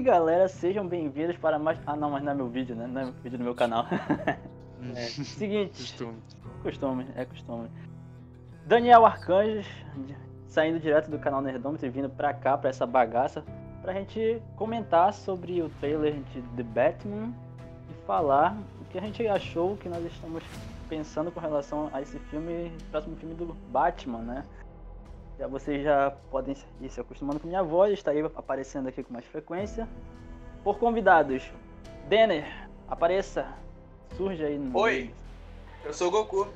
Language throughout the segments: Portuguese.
Aí galera, sejam bem-vindos para mais. Ah não, mas não é meu vídeo, né? Não é vídeo do meu canal. é, seguinte. Costume. Costume, é costume. Daniel Arcanjos, saindo direto do canal Nerdômetro e vindo pra cá, pra essa bagaça, pra gente comentar sobre o trailer de The Batman e falar o que a gente achou, o que nós estamos pensando com relação a esse filme, próximo filme do Batman, né? Já vocês já podem ir se acostumando com minha voz, está aí aparecendo aqui com mais frequência. Por convidados, Denner, apareça, surge aí no. Oi, eu sou o Goku.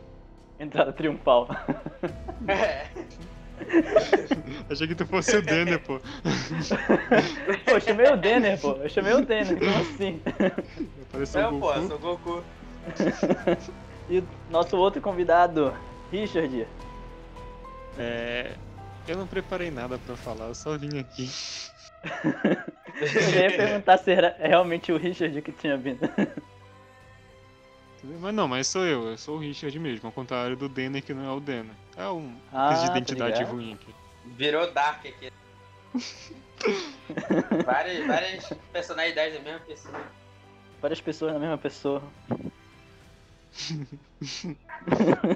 Entrada triunfal. É. Achei que tu fosse o Denner, pô. pô, eu chamei o Denner, pô. Eu chamei o Denner, como assim? Apareceu É, o pô, eu Goku. sou o Goku. E o nosso outro convidado, Richard. É, eu não preparei nada pra falar, eu só vim aqui. Eu ia perguntar se era realmente o Richard que tinha vindo. Mas não, mas sou eu, eu sou o Richard mesmo, ao contrário do Denner que não é o Denner. É um Ah, crise de tá identidade ligado. ruim aqui. Virou Dark aqui. várias, várias personalidades da mesma pessoa. Várias pessoas na mesma pessoa.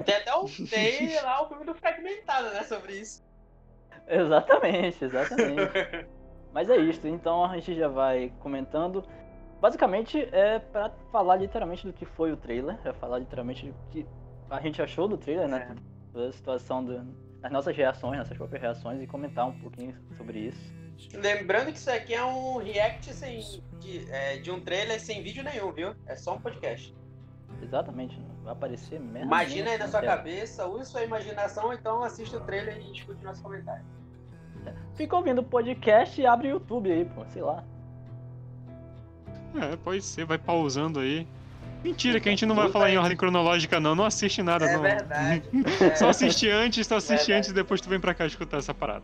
Tem até um, tem lá o filme do Fragmentado, né, sobre isso. Exatamente, exatamente. Mas é isso, então a gente já vai comentando. Basicamente é pra falar literalmente do que foi o trailer, é falar literalmente do que a gente achou do trailer, né? Toda a situação do, das nossas reações, nossas próprias reações e comentar um pouquinho sobre isso. Lembrando que isso aqui é um react sem, de, é, de um trailer sem vídeo nenhum, viu? É só um podcast. Exatamente, vai aparecer merda. Imagina aí nenhuma na sua tela. cabeça, use sua imaginação, ou então assista o trailer e escute nosso comentário. Fica ouvindo o podcast e abre o YouTube aí, pô, sei lá. É, pode ser, vai pausando aí. Mentira, que a gente não vai falar em ordem cronológica, não. Não assiste nada, É não. verdade. Só assiste antes, só assiste Verdade. antes e depois tu vem pra cá escutar essa parada.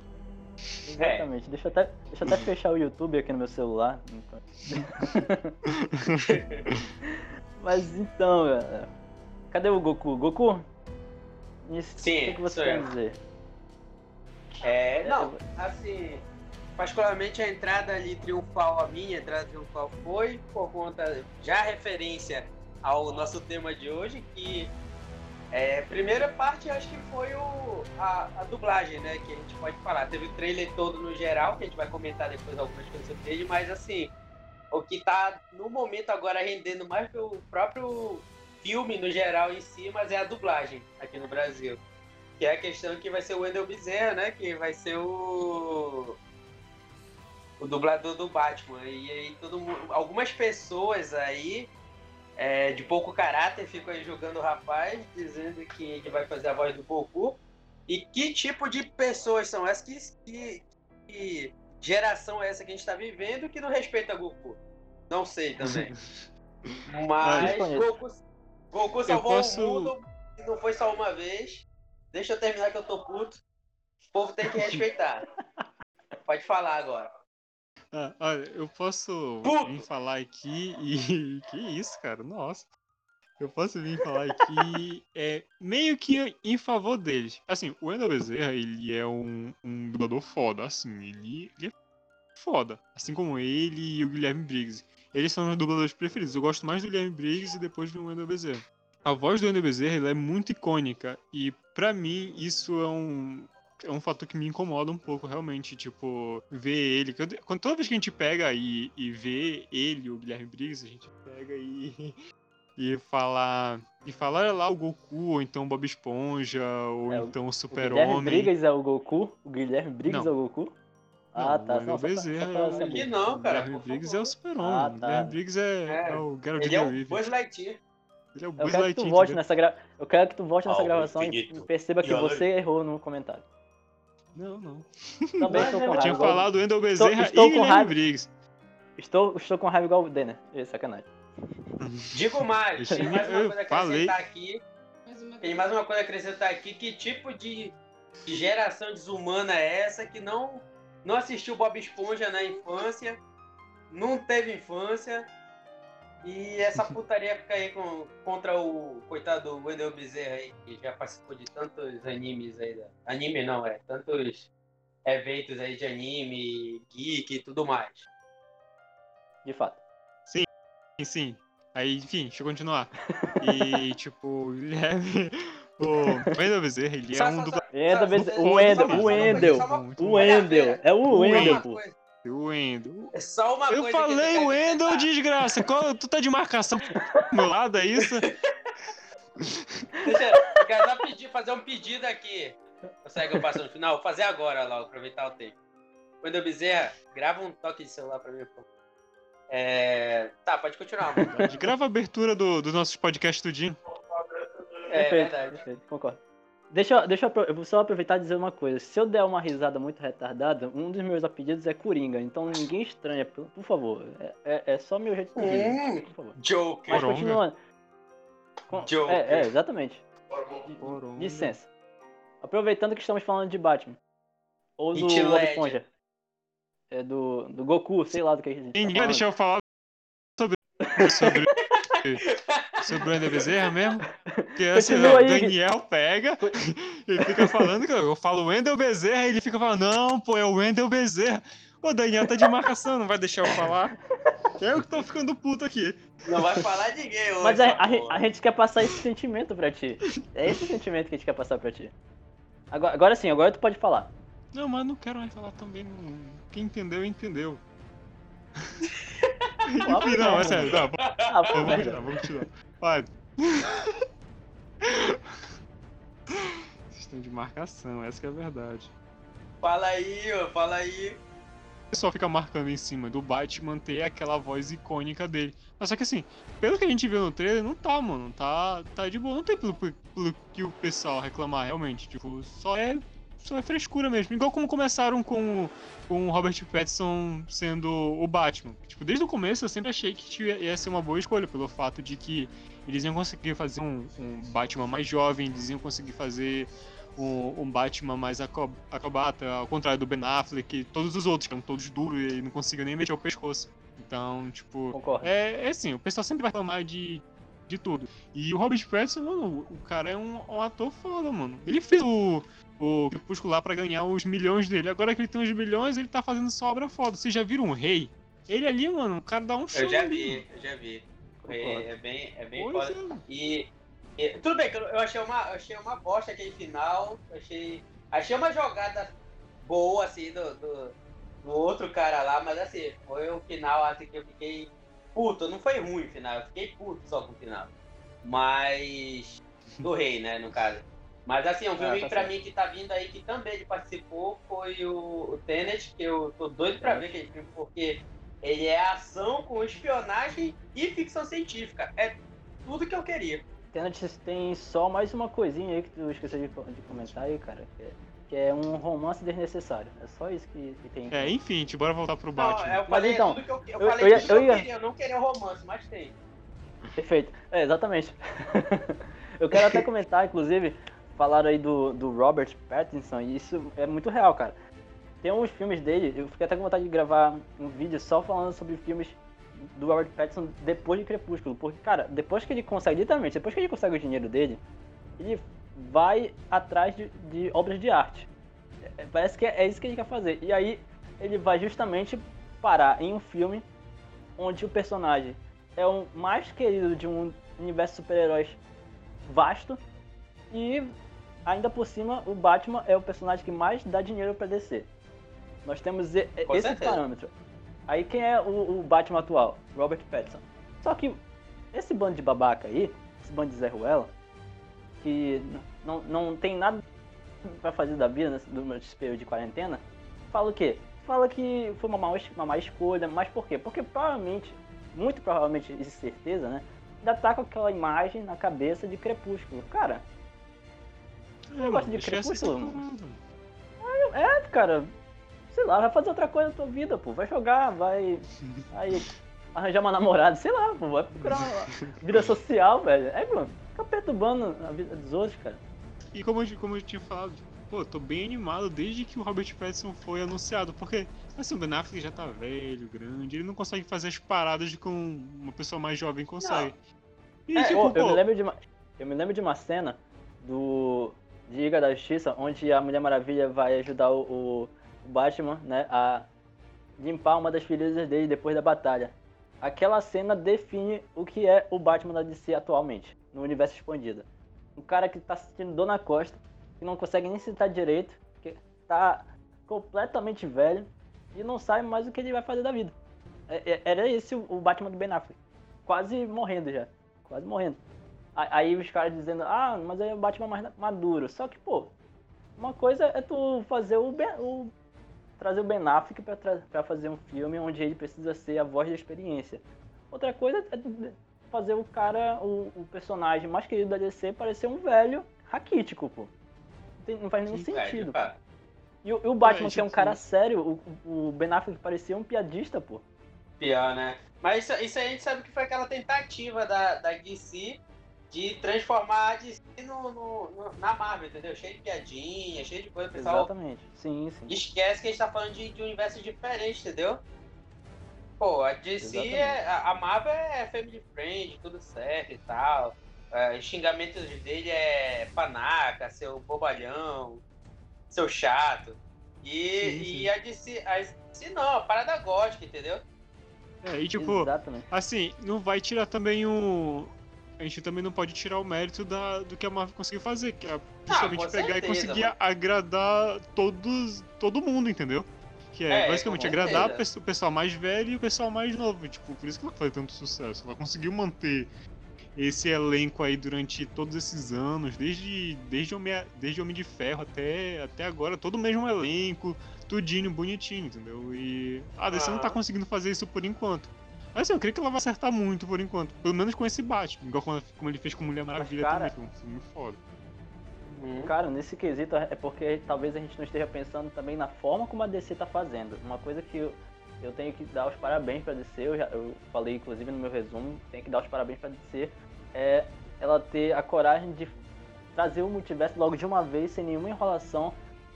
Exatamente. Deixa, eu até, deixa eu até fechar o YouTube aqui no meu celular. Então. Mas então, galera. Cadê o Goku? Goku? Isso, Sim, o que, você eu. dizer? É, não, assim, particularmente a entrada ali triunfal, a minha entrada triunfal foi por conta, já referência ao nosso tema de hoje, que é, primeira parte acho que foi o, a, a dublagem, né, que a gente pode falar. Teve o trailer todo no geral, que a gente vai comentar depois algumas coisas sobre ele, mas assim, o que tá no momento agora rendendo mais que o próprio filme no geral em si, mas é a dublagem aqui no Brasil. Que é a questão que vai ser o Wendell Bezerra, né? Que vai ser o. O dublador do Batman. E aí todo mundo. Algumas pessoas aí. é, de pouco caráter ficam aí jogando o rapaz, dizendo que ele vai fazer a voz do Goku. E que tipo de pessoas são essas? Que, que, que geração é essa que a gente tá vivendo que não respeita Goku? Não sei também. Mas desconheço. Goku, Goku salvou posso- o mundo e não foi só uma vez. Deixa eu terminar que eu tô puto. O povo tem que respeitar. Pode falar agora. Ah, olha, eu posso Puto! vir falar aqui e. Que isso, cara? Nossa. Eu posso vir falar aqui é, meio que em favor deles. Assim, o Wendel Bezerra, ele é um, um dublador foda, assim, ele, ele é foda. Assim como ele e o Guilherme Briggs. Eles são meus dubladores preferidos. Eu gosto mais do Guilherme Briggs e depois do Wendel Bezerra. A voz do Wendel Bezerra é muito icônica e pra mim isso é um é um fator que me incomoda um pouco, realmente, tipo, ver ele. Quando, toda vez que a gente pega e, e vê ele, o Guilherme Briggs, a gente pega e. E falar. E falar lá o Goku, ou então o Bob Esponja, ou É, então o O Guilherme Super-Homem. Briggs é o Goku? O Guilherme Briggs Não. é o Goku? Não, ah, o tá. Wendel Não, pra, Bezerra pra é o- saber. Que não, O cara. Guilherme por Briggs é o Super-Homem. Ah, O tá. Guilherme Briggs é, É. é o Geralt Ele é de o Rivia. Buzz Lightyear. Ele é o Eu Buzz quero que tu Lightyear, volte nessa gra... Eu quero que tu volte nessa gravação e perceba que você errou no comentário. Não, não. Também estou eu com Eu tinha raiva. falado Wendel Bezerra estou e com Guilherme raiva. Briggs. Estou, estou com raiva igual o Denner. Ih, sacanagem. Digo mais, tem mais uma Eu coisa a falei. acrescentar aqui. Tem mais uma coisa a acrescentar aqui. Que tipo de de geração desumana é essa que não, não assistiu Bob Esponja na infância, não teve infância, e essa putaria fica aí com, contra o coitado do Wendell Bezerra aí, que já participou de tantos animes aí. Da, anime não, é. Tantos eventos aí de anime, geek e tudo mais. De fato. Sim, sim. Aí, enfim, deixa eu continuar. E, tipo, o Guilherme. O Wendel Bezerra, ele é um só- o Wendel- o Wendel. O. Wendel. É o Wendel, pô. O Wendel. É só uma Eu coisa que falei eu o Wendel, desgraça. Qual- tu tá de marcação do meu lado, é isso? Deixa eu quero só pedir, fazer um pedido aqui. Consegue eu passo no final? Vou fazer agora, logo, aproveitar o tempo. Wendel Bezerra, grava um toque de celular pra mim, por favor. É... Tá, pode continuar, mano. Grava a abertura do, do nosso podcast tudinho. É Perfeito, verdade. perfeito, concordo. Deixa, eu- deixa eu, vou só aproveitar e dizer uma coisa. Se eu der uma risada muito retardada, um dos meus apelidos é Coringa. Então ninguém estranha, por, por favor. É, é, é só meu jeito de dizer, Hum, por favor. Joker. Mas continuando. Com- Joker. É, é, exatamente. Coronga. Licença. Aproveitando que estamos falando de Batman. Ou do Ledger. Esponja. É do, do Goku, sei lá do que a gente tá Ninguém falando. deixar eu falar sobre. sobre. Sobre o Wendel Bezerra mesmo. Porque assim, Continua o aí. Daniel pega e fica falando que eu falo Wendel Bezerra e ele fica falando, não, pô, é o Wendel Bezerra. O Daniel tá de marcação, não vai deixar eu falar. Eu que tô ficando puto aqui. Não vai falar ninguém hoje. Mas a, a a gente quer passar esse sentimento pra ti. É esse sentimento que a gente quer passar pra ti. Agora, agora sim, agora tu pode falar. Não, mas não quero mais falar também. não- Quem entendeu, entendeu. Enfim, não, é sério. Não, Ah, pô, vamos continuar, vamos continuar. Olha. Vocês estão de marcação, essa que é a verdade. Fala aí, ó, fala aí. O pessoal fica marcando em cima do Batman ter aquela voz icônica dele. Mas só que assim, pelo que a gente viu no trailer, não tá, mano. Tá, tá de boa. Não tem pelo, pelo que o pessoal reclamar, realmente. Tipo, só é, só é frescura mesmo. Igual como começaram com, com o Robert Pattinson sendo o Batman. Tipo, desde o começo eu sempre achei que ia ser uma boa escolha, pelo fato de que eles iam conseguir fazer um, um Batman mais jovem, eles iam conseguir fazer um, um Batman mais acrobata, ao contrário do Ben Affleck e todos os outros, que eram todos duros e não conseguiam nem mexer o pescoço. Então, tipo, Concordo. é, é assim, o pessoal sempre vai reclamar de, de tudo. E o Robert Pattinson, mano, o cara é um, um ator foda, mano. Ele fez o, o Crepúsculo lá pra ganhar os milhões dele. Agora que ele tem os milhões, ele tá fazendo só obra foda. Vocês já viram um rei? Ele ali, mano, o cara dá um show. Eu já ali, vi, eu já vi. É, é bem, é bem Pois foda. é. E, e- tudo bem eu, achei uma, eu achei uma bosta aquele final. Achei, achei uma jogada boa assim do, do, do outro cara lá, mas assim, foi um final assim que eu fiquei puto. Não foi ruim o final, eu fiquei puto só com o final. Mas do rei, né, no caso. Mas assim, um filme tá pra certo. mim que tá vindo aí, que também ele participou, foi o, o Tenet, que eu tô doido pra ver aquele filme, porque ele é ação com espionagem e ficção científica. É tudo que eu queria. Tenet tem só mais uma coisinha aí que tu esqueceu de, de comentar aí, cara. Que é, que é um romance desnecessário. É só isso que, que tem. É, enfim, gente, bora voltar pro Não, Batman. eu falei então, tudo que eu, eu eu- falei eu eu eu, ia- queria. Eu não queria romance, mas tem. Perfeito. É, exatamente. eu quero até comentar, inclusive, falaram aí do, do Robert Pattinson, e isso é muito real, cara. Tem uns filmes dele, eu fiquei até com vontade de gravar um vídeo só falando sobre filmes do Robert Pattinson depois de Crepúsculo. Porque, cara, depois que ele consegue, literalmente, depois que ele consegue o dinheiro dele, ele vai atrás de, de obras de arte. É, Parece que é, é isso que ele quer fazer. E aí ele vai justamente parar em um filme onde o personagem é o mais querido de um universo de super-heróis vasto e ainda por cima o Batman é o personagem que mais dá dinheiro pra DC. Nós temos e- esse certeza. parâmetro. Aí quem é o, o Batman atual? Robert Pattinson. Só que esse bando de babaca aí, esse bando de Zé Ruela, que não, não tem nada pra fazer da vida nesse, durante esse período de quarentena, fala o quê? Fala que foi uma má, uma má escolha, mas por quê? Porque provavelmente, muito provavelmente, de certeza, né? Ainda tá com aquela imagem na cabeça de Crepúsculo. Cara, É, gosta mano, de Crepúsculo, separada. é, cara, sei lá, vai fazer outra coisa na tua vida, pô. Vai jogar, vai. Vai arranjar uma namorada, sei lá, pô. Vai procurar uma vida social, velho. É, mano, fica perturbando a vida dos outros, cara. E como eu, como eu tinha falado, pô, tô bem animado desde que o Robert Pattinson foi anunciado, porque assim, o Ben Affleck já tá velho, grande, ele não consegue fazer as paradas que um- uma pessoa mais jovem consegue. E É, tipo, Pô, eu, pô, me lembro de uma, eu me lembro de uma cena do de Liga da Justiça, onde a Mulher Maravilha vai ajudar o, o, Batman, né, a limpar uma das feridas dele depois da batalha. Aquela cena define o que é o Batman da DC atualmente, no universo expandido. Um cara que tá sentindo dor na costa, que não consegue nem sentar direito, que tá completamente velho e não sabe mais o que ele vai fazer da vida. É, é, era esse o Batman do Ben Affleck. Quase morrendo já. Quase morrendo. Aí os caras dizendo, ah, mas aí é o Batman mais maduro. Só que, pô, uma coisa é tu fazer o, ben, o trazer o Ben Affleck pra, pra fazer um filme onde ele precisa ser a voz da experiência. Outra coisa é fazer o cara, o, o personagem mais querido da DC parecer um velho raquítico, pô. Não, tem, não faz nenhum Sim, sentido. Velho, e, o, e o Batman, é, que é um cara sério, o, o Ben Affleck parecia um piadista, pô. Pior, né? Mas isso, isso a gente sabe que foi aquela tentativa da, da DC de transformar a DC no, no, no, na Marvel, entendeu? Cheio de piadinha, cheio de coisa. Pessoal Exatamente, sim, sim. Esquece que a gente tá falando de, de um universo diferente, entendeu? Pô, a DC, é, a Marvel é family friend, tudo certo e tal. É, os xingamentos dele é panaca, seu bobalhão, seu chato. E, sim, sim. e a DC, a DC não, a parada gótica, entendeu? É, e tipo, Exatamente. assim, não vai tirar também um. A gente também não pode tirar o mérito da, do que a Marvel conseguiu fazer, que é ah, justamente ah, pegar certeza, e conseguir mano. agradar todos, todo mundo, entendeu? Que é, é basicamente agradar o pessoal mais velho e o pessoal mais novo. Tipo, por isso que ela faz tanto sucesso. Ela conseguiu manter esse elenco aí durante todos esses anos, desde, desde, Homem, desde Homem de Ferro até, até agora, todo o mesmo elenco, tudinho, bonitinho, entendeu? E a DC ah. não tá conseguindo fazer isso por enquanto. Mas assim, eu creio que ela vai acertar muito por enquanto. Pelo menos com esse Batman, igual como ele fez com Mulher Maravilha Mas, cara, também, foi um filme foda. Uhum. Cara, nesse quesito é porque talvez a gente não esteja pensando também na forma como a DC tá fazendo. Uma coisa que eu, eu tenho que dar os parabéns pra DC, eu, já, eu falei inclusive no meu resumo, tenho que dar os parabéns pra DC, é ela ter a coragem de trazer o multiverso logo de uma vez, sem nenhuma enrolação.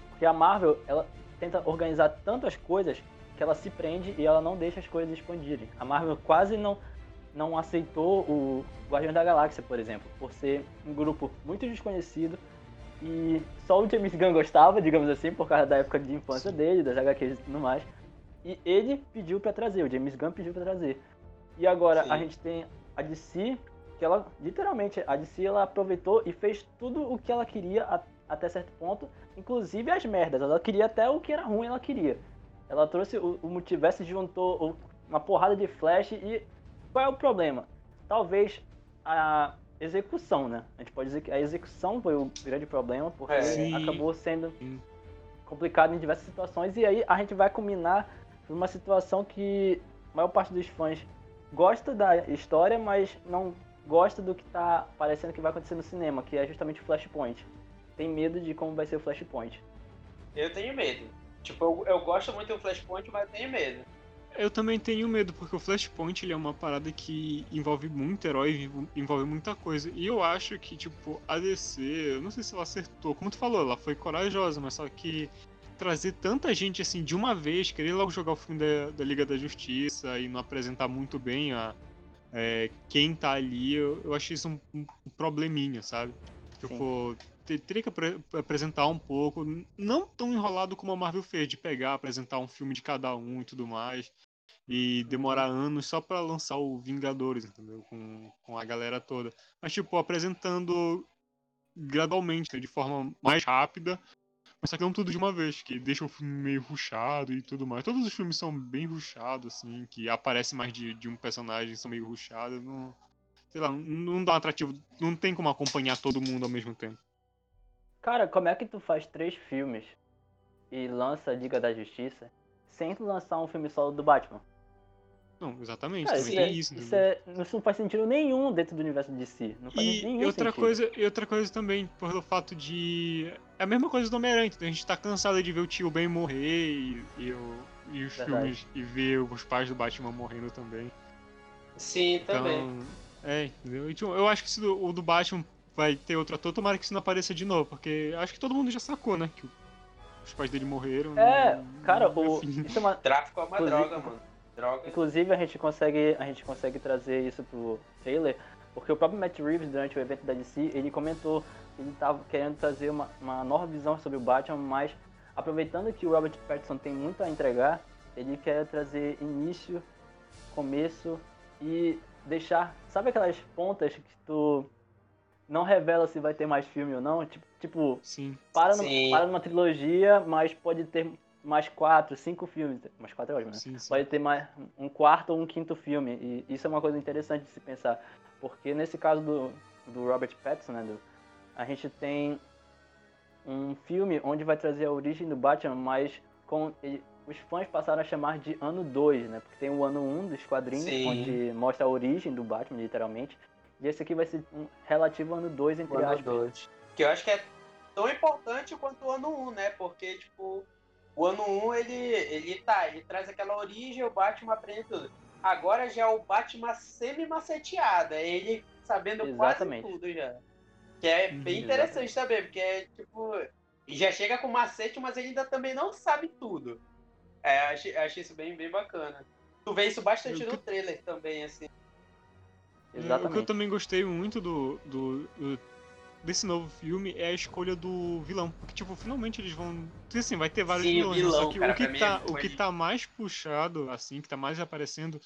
Porque a Marvel, ela tenta organizar tantas coisas que ela se prende e ela não deixa as coisas expandirem. A Marvel quase não, não aceitou o Guardiões da Galáxia, por exemplo, por ser um grupo muito desconhecido e só o James Gunn gostava, digamos assim, por causa da época de infância dele, das HQs e tudo mais. E ele pediu para trazer, o James Gunn pediu para trazer. E agora Sim. a gente tem a DC, que ela, literalmente, a DC ela aproveitou e fez tudo o que ela queria até certo ponto, inclusive as merdas. Ela queria até o que era ruim, ela queria. Ela trouxe o, o multiverso, juntou uma porrada de flash e qual é o problema? Talvez a execução, né? A gente pode dizer que a execução foi o grande problema, porque é, acabou sendo complicado em diversas situações e aí a gente vai combinar numa situação que a maior parte dos fãs gosta da história, mas não gosta do que tá parecendo que vai acontecer no cinema, que é justamente o Flashpoint. Tem medo de como vai ser o Flashpoint. Eu tenho medo. Tipo, eu, eu gosto muito do Flashpoint, mas tenho medo. Eu também tenho medo, porque o Flashpoint ele é uma parada que envolve muito herói, envolve muita coisa. E eu acho que, tipo, a DC, eu não sei se ela acertou, como tu falou, ela foi corajosa, mas só que trazer tanta gente assim de uma vez, querer logo jogar o filme da, da Liga da Justiça e não apresentar muito bem a, é, quem tá ali, eu, eu achei isso um, um probleminha, sabe? Tipo, teria que apresentar um pouco, não tão enrolado como a Marvel fez, de pegar, apresentar um filme de cada um e tudo mais, e demorar anos só para lançar o Vingadores, entendeu? Com, com a galera toda. Mas, tipo, apresentando gradualmente, né? de forma mais rápida, mas só que não tudo de uma vez, que deixa o filme meio ruchado e tudo mais. Todos os filmes são bem ruchados, assim, que aparece mais de, de um personagem, são meio ruchados, não... Sei lá, não dá um atrativo, não tem como acompanhar todo mundo ao mesmo tempo. Cara, como é que tu faz três filmes e lança Liga da Justiça sem tu lançar um filme solo do Batman? Não, exatamente, Cara, também isso é, isso. Isso, é, isso, não faz sentido nenhum dentro do universo de si. Não faz e, nenhum outra sentido. Coisa, e outra coisa também, pelo fato de. É a mesma coisa do Homem-Aranha, a gente tá cansado de ver o tio Ben morrer e, e, e os Verdade. filmes e ver os pais do Batman morrendo também. Sim, então, também. É, entendeu? Então, eu acho que o do Batman vai ter outro ator, tomara que isso não apareça de novo, porque acho que todo mundo já sacou, né? Que os pais dele morreram. É, e, cara, o. Isso é uma... Tráfico é uma Inclusive, droga, mano. Droga. Inclusive a gente consegue. A gente consegue trazer isso pro trailer, porque o próprio Matt Reeves, durante o evento da DC, ele comentou que ele tava querendo trazer uma, uma nova visão sobre o Batman, mais aproveitando que o Robert Pattinson tem muito a entregar, ele quer trazer início, começo e deixar, sabe aquelas pontas que tu não revela se vai ter mais filme ou não? Tipo, tipo Sim. para, no, Sim. para numa trilogia, mas pode ter mais quatro, cinco filmes. Mais quatro é ótimo, né? Sim, sim. Pode ter mais um quarto ou um quinto filme. E isso é uma coisa interessante de se pensar. Porque nesse caso do, do Robert Pattinson, né? do- a gente tem um filme onde vai trazer a origem do Batman, mas com ele- os fãs passaram a chamar de ano 2, né? Porque tem o ano 1 um dos quadrinhos, Sim. onde mostra a origem do Batman, literalmente. E esse aqui vai ser um relativo ano 2, entre O ano aspas. 2. Que eu acho que é tão importante quanto o ano 1, um, né? Porque, tipo, o ano 1 um, ele, ele tá, ele traz aquela origem, o Batman aprende tudo. Agora já é o Batman semi-maceteado, é ele sabendo Exatamente. quase tudo já. Que é Uhum, bem interessante também, porque é tipo. Já chega com macete, mas ele ainda também não sabe tudo. É, achei, achei isso bem, bem bacana. Tu vê isso bastante no trailer também, assim. É, O que eu Exatamente. também gostei muito do, do- do- desse novo filme é a escolha do vilão. Porque, tipo, finalmente eles vão. Assim, vai ter vários Sim, vilões, né? vilão, só que cara, o que, mim tá, é o que tá mais puxado, assim, que tá mais aparecendo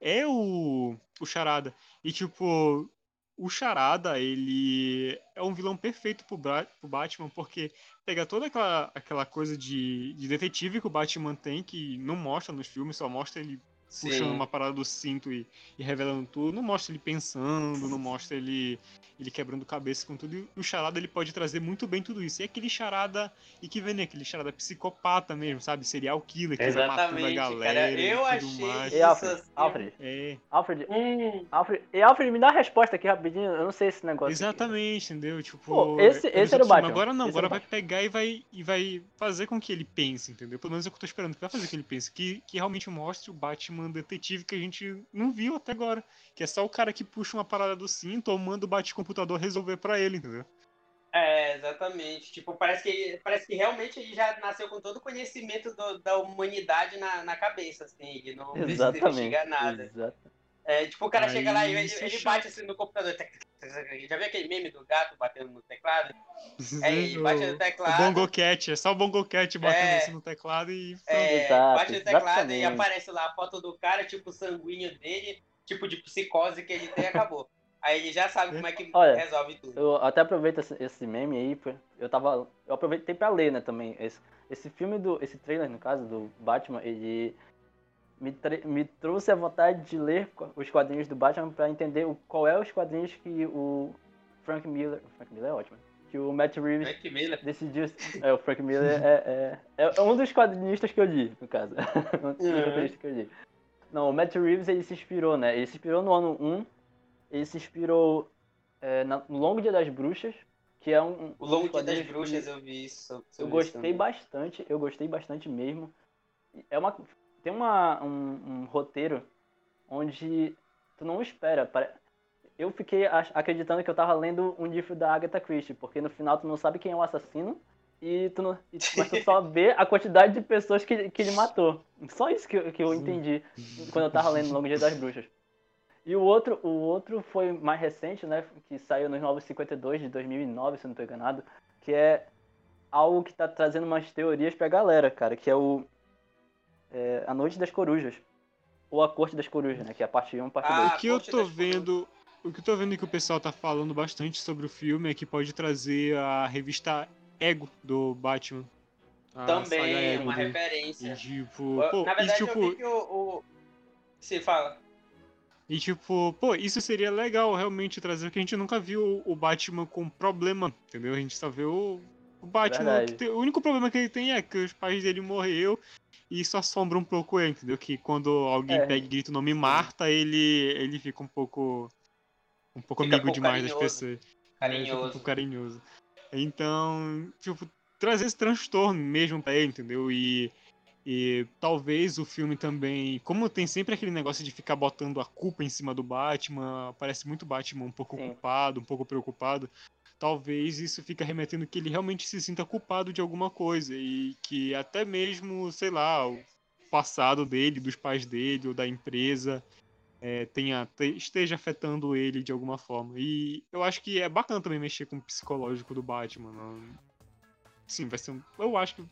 é o, o Charada. E, tipo, o Charada, ele é um vilão perfeito pro, Bra- pro Batman, porque pega toda aquela, aquela coisa de, de detetive que o Batman tem, que não mostra nos filmes, só mostra ele puxando uma parada do cinto e, e revelando tudo. Não mostra ele pensando, não mostra ele, ele quebrando cabeça com tudo. E o charada ele pode trazer muito bem tudo isso. E aquele charada, e que vem né, aquele charada psicopata mesmo, sabe? Serial killer, que vai matando a Exatamente, galera cara. e Eu tudo achei mais. E Alfred, assim. Alfred, É, Alfred, Hum, Alfred, e Alfred, me dá a resposta aqui rapidinho. Eu não sei esse negócio. aqui. exatamente, entendeu? Tipo, Pô, esse- é esse era o. Batman. Agora não, Esse agora vai pegar e vai, e vai fazer com que ele pense, entendeu? Pelo menos é o que eu tô esperando, que vai fazer com que ele pense. Que, que realmente mostre o Batman detetive que a gente não viu até agora. Que é só o cara que puxa uma parada do cinto ou manda o bate-computador resolver pra ele, entendeu? é, exatamente. Tipo, parece que, parece que realmente ele já nasceu com todo o conhecimento do- da humanidade na, na cabeça, assim. Ele não precisa Exatamente. investigar nada. Exato. É, tipo, o cara Aí chega lá e ele, é ele bate assim no computador. Já viu aquele meme do gato batendo no teclado? É, ele o, bate no o teclado. Bongo Cat, é só o Bongo Cat batendo É. assim no teclado e É, Exato, bate no teclado e exatamente. aparece lá a foto do cara, tipo, o sanguíneo dele, tipo de psicose que ele tem e acabou. Aí ele já sabe como é que Olha, resolve tudo. Eu até aproveito esse, meme aí, eu tava. Eu aproveitei pra ler, né, também. Esse, esse filme do. Esse trailer, no caso, do Batman, ele me, me trouxe a vontade de ler os quadrinhos do Batman pra entender o, qual é os quadrinhos que o Frank Miller. Frank Miller é ótimo. Que o Matt Reeves decidiu. É, o Frank Miller é, é, é um dos quadrinistas que eu li, no caso. um dos Uhum. roteiristas que eu li. Não, o Matt Reeves ele se inspirou, né? Ele se inspirou no ano 1, ele se inspirou é, na- no Longo Dia das Bruxas, que é um. O Longo Dia das Bruxas eu vi isso. Eu isso gostei também. bastante, eu gostei bastante mesmo. É uma, tem uma, um, um roteiro onde tu não espera. pare- Eu fiquei acreditando que eu tava lendo um livro da Agatha Christie, porque no final tu não sabe quem é o assassino, e tu não, e- mas tu só vê a quantidade de pessoas que, que ele matou. Só isso que, eu- que eu entendi quando eu tava lendo Longo Dia das Bruxas. E o outro, o outro foi mais recente, né? Que saiu nos Novos 52 de 2009, se eu não tô enganado. Que é algo que tá trazendo umas teorias pra galera, cara. Que é o. é, a Noite das Corujas. Ou a Corte das Corujas, né? Que é a parte 1 parte Ah, 2. o que eu tô vendo. O que eu tô vendo que o pessoal tá falando bastante sobre o filme é que pode trazer a revista Ego do Batman. A saga Também, Ego uma dele. referência. E tipo, pô, Na verdade, e, tipo, eu vi que o. o... Se fala. e tipo, pô, isso seria legal realmente trazer, porque a gente nunca viu o Batman com problema, entendeu? A gente só vê o, o Batman. Tem- o único problema que ele tem é que os pais dele morreu e isso assombra um pouco ele, entendeu? Que quando alguém É. pega e grita o nome Marta, ele, ele fica um pouco. Um pouco Fica amigo pouco demais das carinhoso. pessoas. É, fica um Carinhoso. pouco carinhoso. Então, tipo, trazer esse transtorno mesmo pra ele, entendeu? E, e talvez o filme também, como tem sempre aquele negócio de ficar botando a culpa em cima do Batman, parece muito Batman um pouco Sim. culpado, um pouco preocupado. Talvez isso fica remetendo que ele realmente se sinta culpado de alguma coisa e que até mesmo, sei lá, o passado dele, dos pais dele ou da empresa é, tenha, te- esteja afetando ele de alguma forma. E eu acho que é bacana também mexer com o psicológico do Batman. não- sim, vai ser um. Eu acho que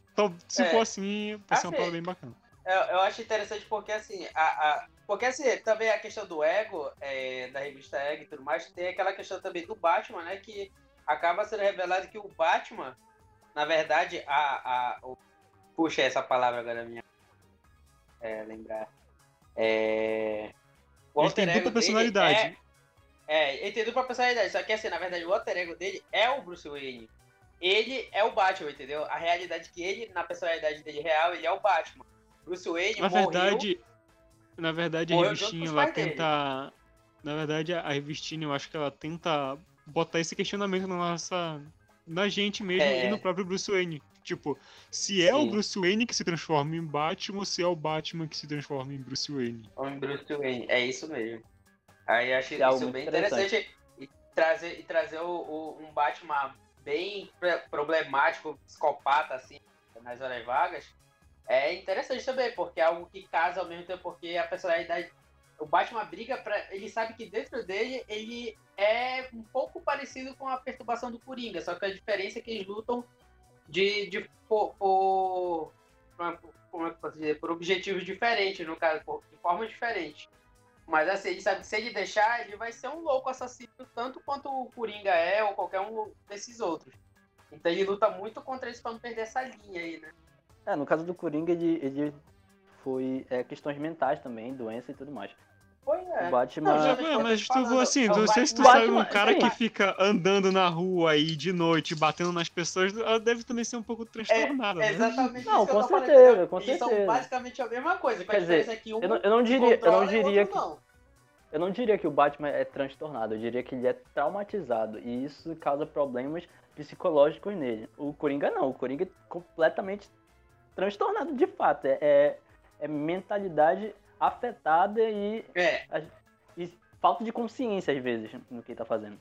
se É. for assim, vai ser uma Assim, parada bem bacana. Eu, eu acho interessante porque assim, a, a- porque assim, também a questão do ego, é, da revista Ego e tudo mais, tem aquela questão também do Batman, né? Que acaba sendo revelado que o Batman, na verdade, a. a o- puxa essa palavra agora minha. É, lembrar. É. o Ele tem dupla personalidade. É, é, ele tem dupla personalidade, só que assim, na verdade, o alter ego dele é o Bruce Wayne. Ele é o Batman, entendeu? A realidade que ele, na personalidade dele real, ele é o Batman. Bruce Wayne Na morreu... verdade, na verdade a revistinha ela pais dele. tenta, na verdade a revistinha eu acho que ela tenta botar esse questionamento na nossa, na gente mesmo É. e no próprio Bruce Wayne. Tipo, se é o Sim. Bruce Wayne que se transforma em Batman ou se é o Batman que se transforma em Bruce Wayne. Homem Bruce Wayne, é isso mesmo. Aí acho É isso bem interessante. interessante. E trazer, e trazer o, o- um Batman bem problemático, psicopata, assim, nas horas vagas, é interessante também, porque é algo que casa ao mesmo tempo, porque a personalidade. O Batman briga pra. Ele sabe que dentro dele ele é um pouco parecido com a perturbação do Coringa, só que a diferença é que eles lutam de, de por, por, como é que posso dizer? por objetivos diferentes, no caso, por, de formas diferentes. Mas assim, ele sabe que se ele deixar, ele vai ser um louco assassino, tanto quanto o Coringa é, ou qualquer um desses outros. Então ele luta muito contra isso pra não perder essa linha aí, né? É, no caso do Coringa, ele, ele foi é, questões mentais também, doença e tudo mais. Pois é. O Batman. Não, já- mas tu, falando, assim, é não sei se tu Batman- sabe um cara sim. que fica andando na rua aí de noite, batendo nas pessoas, ela deve também ser um pouco transtornada, né? Exatamente Não, isso que com eu tô falando, certeza, entendeu? com Eles são certeza. basicamente a mesma coisa, Quer dizer, que um Eu não, eu não diria, eu não diria que, não. eu não diria que o Batman é transtornado, eu diria que ele é traumatizado e isso causa problemas psicológicos nele. O Coringa não, o Coringa é completamente transtornado de fato, é, é, é mentalidade afetada e, É, e falta de consciência às vezes no que ele tá fazendo.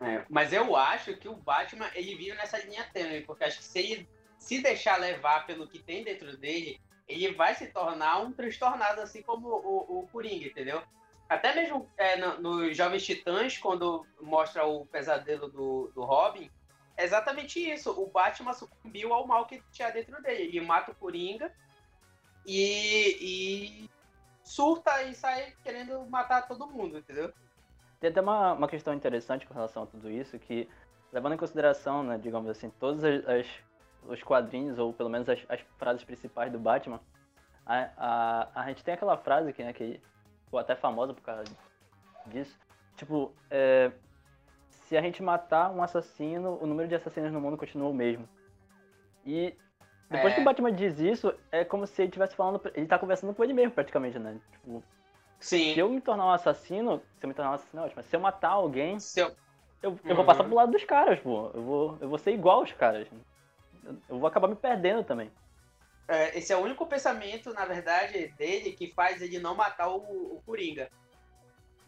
É, mas eu acho que o Batman ele vive nessa linha tênue, porque acho que se ele se deixar levar pelo que tem dentro dele, ele vai se tornar um transtornado, assim como o, o Coringa, entendeu? Até mesmo é, no, nos Jovens Titãs, quando mostra o pesadelo do, do Robin, é exatamente isso. O Batman sucumbiu ao mal que tinha dentro dele. Ele mata o Coringa e, e surta e sai querendo matar todo mundo, entendeu? Tem até uma, uma questão interessante com relação a tudo isso, que levando em consideração, né, digamos assim, todos as, as- os quadrinhos, ou pelo menos as, as frases principais do Batman, a, a, a gente tem aquela frase que, né, que ficou até famosa por causa disso, tipo, é, se a gente matar um assassino, o número de assassinos no mundo continua o mesmo. E depois É. que o Batman diz isso, é como se ele estivesse falando, ele tá conversando com ele mesmo praticamente, né? Tipo, Sim. se eu me tornar um assassino, se eu me tornar um assassino, é ótimo, mas se eu matar alguém, Se eu- eu, eu vou Uhum. passar pro lado dos caras, pô. Eu vou, eu vou ser igual aos caras. Eu, eu vou acabar me perdendo também. É, esse é o único pensamento, na verdade, dele que faz ele não matar o, o Coringa.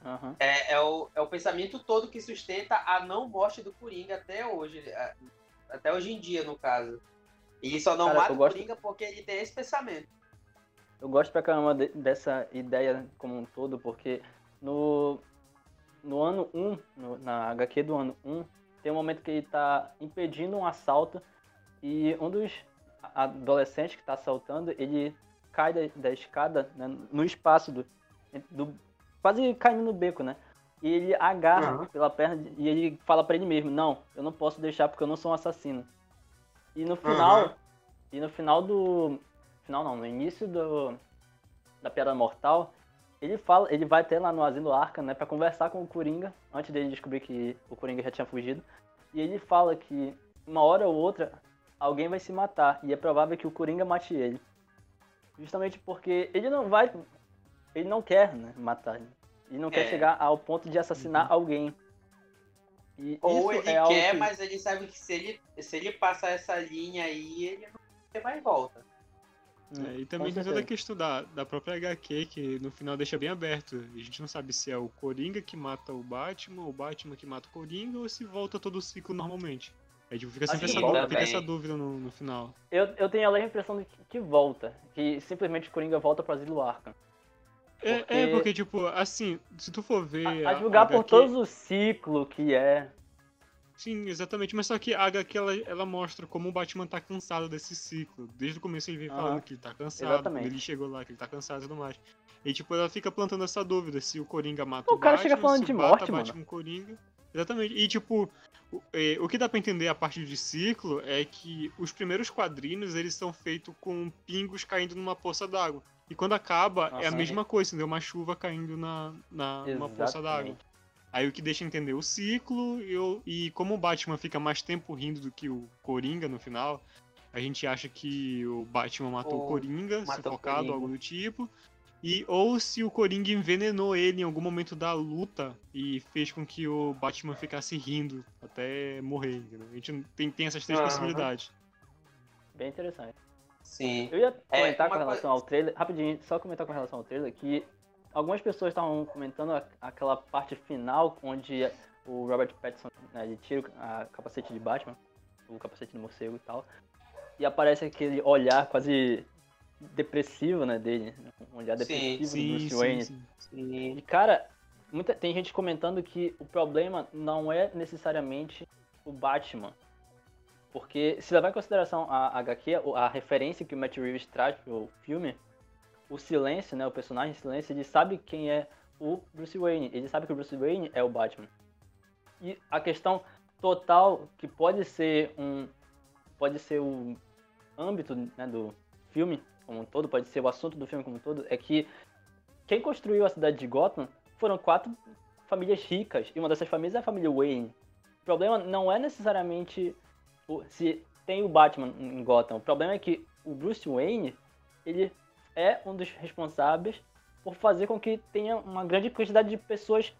Aham. É, é o, é o pensamento todo que sustenta a não morte do Coringa até hoje. a- Até hoje em dia, no caso. Ele só não Cara, mata o gosto- Coringa porque ele tem esse pensamento. Eu gosto pra caramba de- dessa ideia como um todo, porque no, no ano 1, no- na HQ do ano 1, tem um momento que ele tá impedindo um assalto e um dos adolescentes que tá assaltando, ele cai da, da escada né, no espaço do, do. quase caindo no beco, né? E ele agarra Uhum. pela perna e ele fala pra ele mesmo, não, eu não posso deixar porque eu não sou um assassino. E no final, Uhum. e no final do final não, no início do da Piada Mortal, ele fala, ele vai até lá no Asilo Arca, né, para conversar com o Coringa, antes dele descobrir que o Coringa já tinha fugido. E ele fala que uma hora ou outra alguém vai se matar e é provável que o Coringa mate ele. Justamente porque ele não vai ele não quer, né, matar. Ele não quer É. chegar ao ponto de assassinar alguém. E Ou isso ele é quer, que- mas ele sabe que se ele, se ele passar essa linha aí, ele não tem mais volta. Hum, É, e também tem toda a questão da, da própria HQ, que no final deixa bem aberto. A gente não sabe se é o Coringa que mata o Batman, ou o Batman que mata o Coringa, ou se volta todo o ciclo normalmente. Aí tipo, fica sempre Acho essa, dúvida, fica essa dúvida no, no final. Eu, eu tenho a leve impressão de que, que volta. Que simplesmente o Coringa volta pro Asilo Arkham. É, Porque- é, porque, tipo, assim, se tu for ver. A, a julgar por HQ todo o ciclo que é. Sim, exatamente. Mas só que a HQ ela, ela mostra como o Batman tá cansado desse ciclo. Desde o começo ele vem falando que ele tá cansado, Exatamente. ele chegou lá, que ele tá cansado e tudo mais. E tipo, ela fica plantando essa dúvida se o Coringa mata O o, cara Batman, chega falando se de Bata morte, bate mano. Coringa. Exatamente. E tipo, o, é, o que dá pra entender a partir de ciclo é que os primeiros quadrinhos eles são feitos com pingos caindo numa poça d'água. E quando acaba, é a Nossa, mesma coisa, entendeu? Uma chuva caindo na, na numa poça d'água. Aí o que deixa entender o ciclo e, o- e como o Batman fica mais tempo rindo do que o Coringa no final, a gente acha que o Batman matou o, O- Coringa, matou sufocado, Coringa. algo do tipo. E ou se o Coringa envenenou ele em algum momento da luta e fez com que o Batman ficasse rindo até morrer. entendeu? A gente tem, tem essas três Aham. possibilidades. Bem interessante. Sim. Eu ia É, comentar com relação ao trailer, rapidinho, só comentar com relação ao trailer, que algumas pessoas estavam comentando a- aquela parte final onde o Robert Pattinson né, ele tira a capacete de Batman, o capacete de morcego e tal, e aparece aquele olhar quase depressivo né, dele, um olhar Sim, depressivo do Sim, Bruce sim, Wayne. sim. Sim. E cara, muita, tem gente comentando que o problema não é necessariamente o Batman. Porque se levar em consideração a HQ, a referência que o Matt Reeves traz pro filme, o silêncio, né, o personagem silêncio, ele sabe quem é o Bruce Wayne. Ele sabe que o Bruce Wayne é o Batman. E a questão total que pode ser um pode ser o âmbito né, do filme como um todo, pode ser o assunto do filme como um todo, é que quem construiu a cidade de Gotham foram quatro famílias ricas, e uma dessas famílias é a família Wayne. O problema não é necessariamente se tem o Batman em Gotham, o problema é que o Bruce Wayne, ele é um dos responsáveis por fazer com que tenha uma grande quantidade de pessoas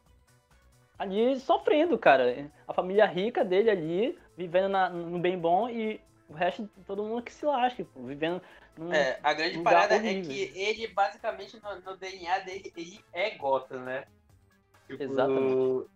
ali sofrendo, cara. A família rica dele ali, vivendo na- no bem bom, e o resto, todo mundo que se lasque, pô, vivendo num... É, a grande lugar parada é horrível. que ele, basicamente, no, no DNA dele, ele é Gotham, né? Tipo, Exatamente.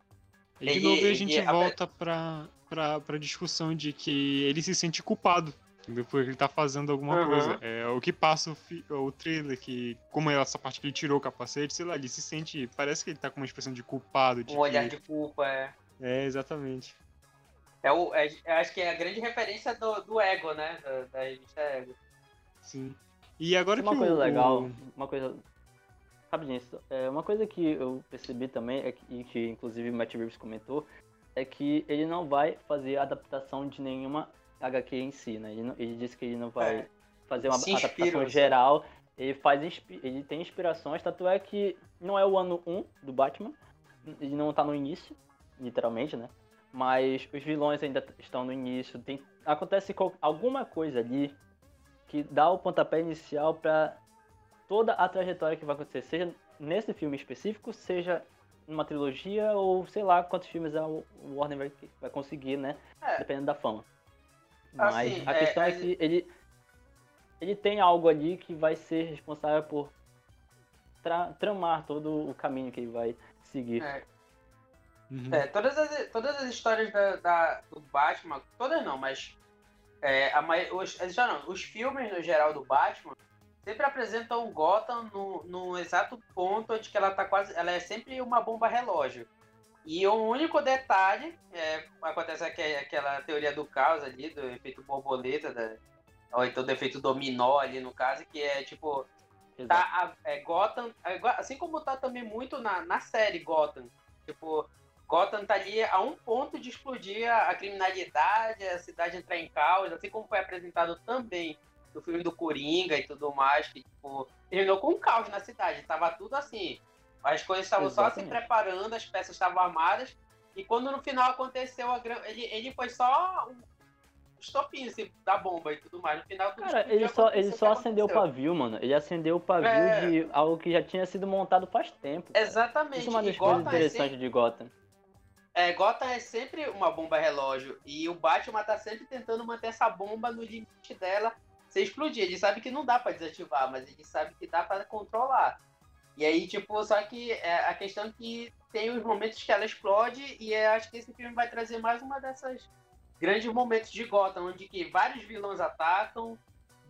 E de Ele- novo a ele- gente a- volta pra, pra, pra discussão de que ele se sente culpado depois que ele tá fazendo alguma Aham. coisa. É o que passa o, fi- o trailer, que como é essa parte que ele tirou o capacete, sei lá, ele se sente. Parece que ele tá com uma expressão de culpado. De Um olhar que- de culpa, é. É, exatamente. É o, é, eu acho que é a grande referência do, do Ego, né? Da, da revista Ego. Sim. E agora uma que coisa o, legal, uma coisa. Rapidinho, é, uma coisa que eu percebi também, é que, e que inclusive o Matt Reeves comentou, é que ele não vai fazer adaptação de nenhuma HQ em si, né? Ele, não- ele disse que ele não vai É. fazer uma inspira, adaptação assim. geral. Ele faz ele tem inspirações, tanto é que não é o ano 1 do Batman, ele não tá no início, literalmente, né? Mas os vilões ainda estão no início. Tem, acontece co- alguma coisa ali que dá o pontapé inicial pra toda a trajetória que vai acontecer, seja nesse filme específico, seja numa trilogia ou sei lá quantos filmes a o o Warner vai, vai conseguir, né? É. Dependendo da fama. Mas Assim, a é, questão é, a- que ele ele tem algo ali que vai ser responsável por tra- tramar todo o caminho que ele vai seguir. É, Uhum. É, todas, as, todas as histórias da, da- do Batman, todas não, mas é, a, os, as histórias não, os filmes no geral do Batman sempre apresentam Gotham no, no exato ponto onde que ela tá quase. Ela é sempre uma bomba relógio. E o único detalhe, é, acontece aque- aquela teoria do caos ali, do efeito borboleta, da, ou então do efeito dominó ali no caso, que é tipo, tá a, é, Gotham, é, assim como tá também muito na, na série Gotham, tipo, Gotham tá ali a um ponto de explodir a, a criminalidade, a cidade entrar em caos, assim como foi apresentado também no filme do Coringa e tudo mais, que tipo, terminou com um caos na cidade, tava tudo assim, as coisas estavam só se preparando, as peças estavam armadas, e quando no final aconteceu a gran... ele, ele foi só um estopinho assim, da bomba e tudo mais, no final tudo Cara, ele só, ele só acendeu o pavio, mano. Ele acendeu o pavio É. de algo que já tinha sido montado faz tempo. cara. Exatamente. Isso é uma E das coisas Gotham é interessantes sempre- de Gotham. É, Gotham é sempre uma bomba relógio. E o Batman tá sempre tentando manter essa bomba no limite dela sem explodir. Ele sabe que não dá pra desativar, mas ele sabe que dá pra controlar. E aí, tipo, só que é, a questão é que tem os momentos que ela explode, e acho que esse filme vai trazer mais uma dessas grandes momentos de Gotham, onde que vários vilões atacam,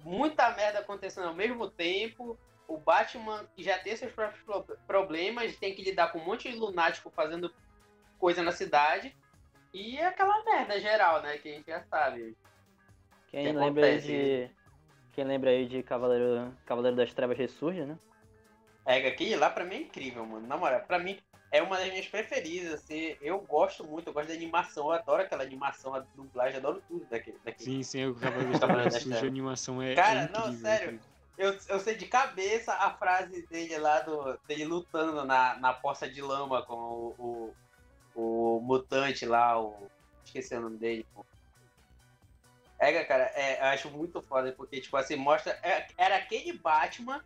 muita merda acontecendo ao mesmo tempo. O Batman, já tem seus próprios pro- problemas, tem que lidar com um monte de lunático fazendo coisa na cidade. E aquela merda geral, né? Que a gente já sabe. Quem Que lembra de. Quem lembra aí de Cavaleiro, Cavaleiro das Trevas Ressurge, né? É, aquele lá pra mim é incrível, mano. Na moral, pra mim é uma das minhas preferidas. Assim, eu gosto muito, eu gosto da animação, eu adoro aquela animação, a dublagem, adoro tudo daquele. daquele. Sim, sim, o Cavaleiro Cavaleiro da das Suja, a Trevas. animação é, Cara, é não, incrível. sério. incrível. Eu, eu sei de cabeça a frase dele lá, do, dele lutando na, na poça de lama com o, o, o mutante lá, o. Esqueci o nome dele, pô. É, cara, é, eu acho muito foda, porque, tipo assim, mostra. é- era aquele Batman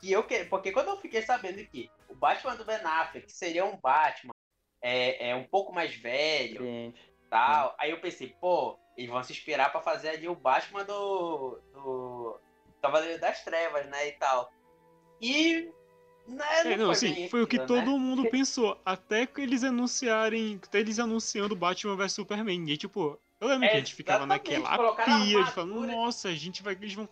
que eu queria. Porque quando eu fiquei sabendo que o Batman do Ben Affleck seria um Batman é, é um pouco mais velho, Gente. tal. Aí eu pensei, pô, eles vão se inspirar pra fazer ali o Batman do, do Cavaleiro das Trevas, né, e tal. E né, não, É, não, foi assim, foi o que né? todo mundo pensou. Até que eles anunciarem. Até eles anunciando Batman vs Superman. E tipo, eu lembro que a gente ficava naquela a pia de falando, nossa, a gente vai. Eles vão.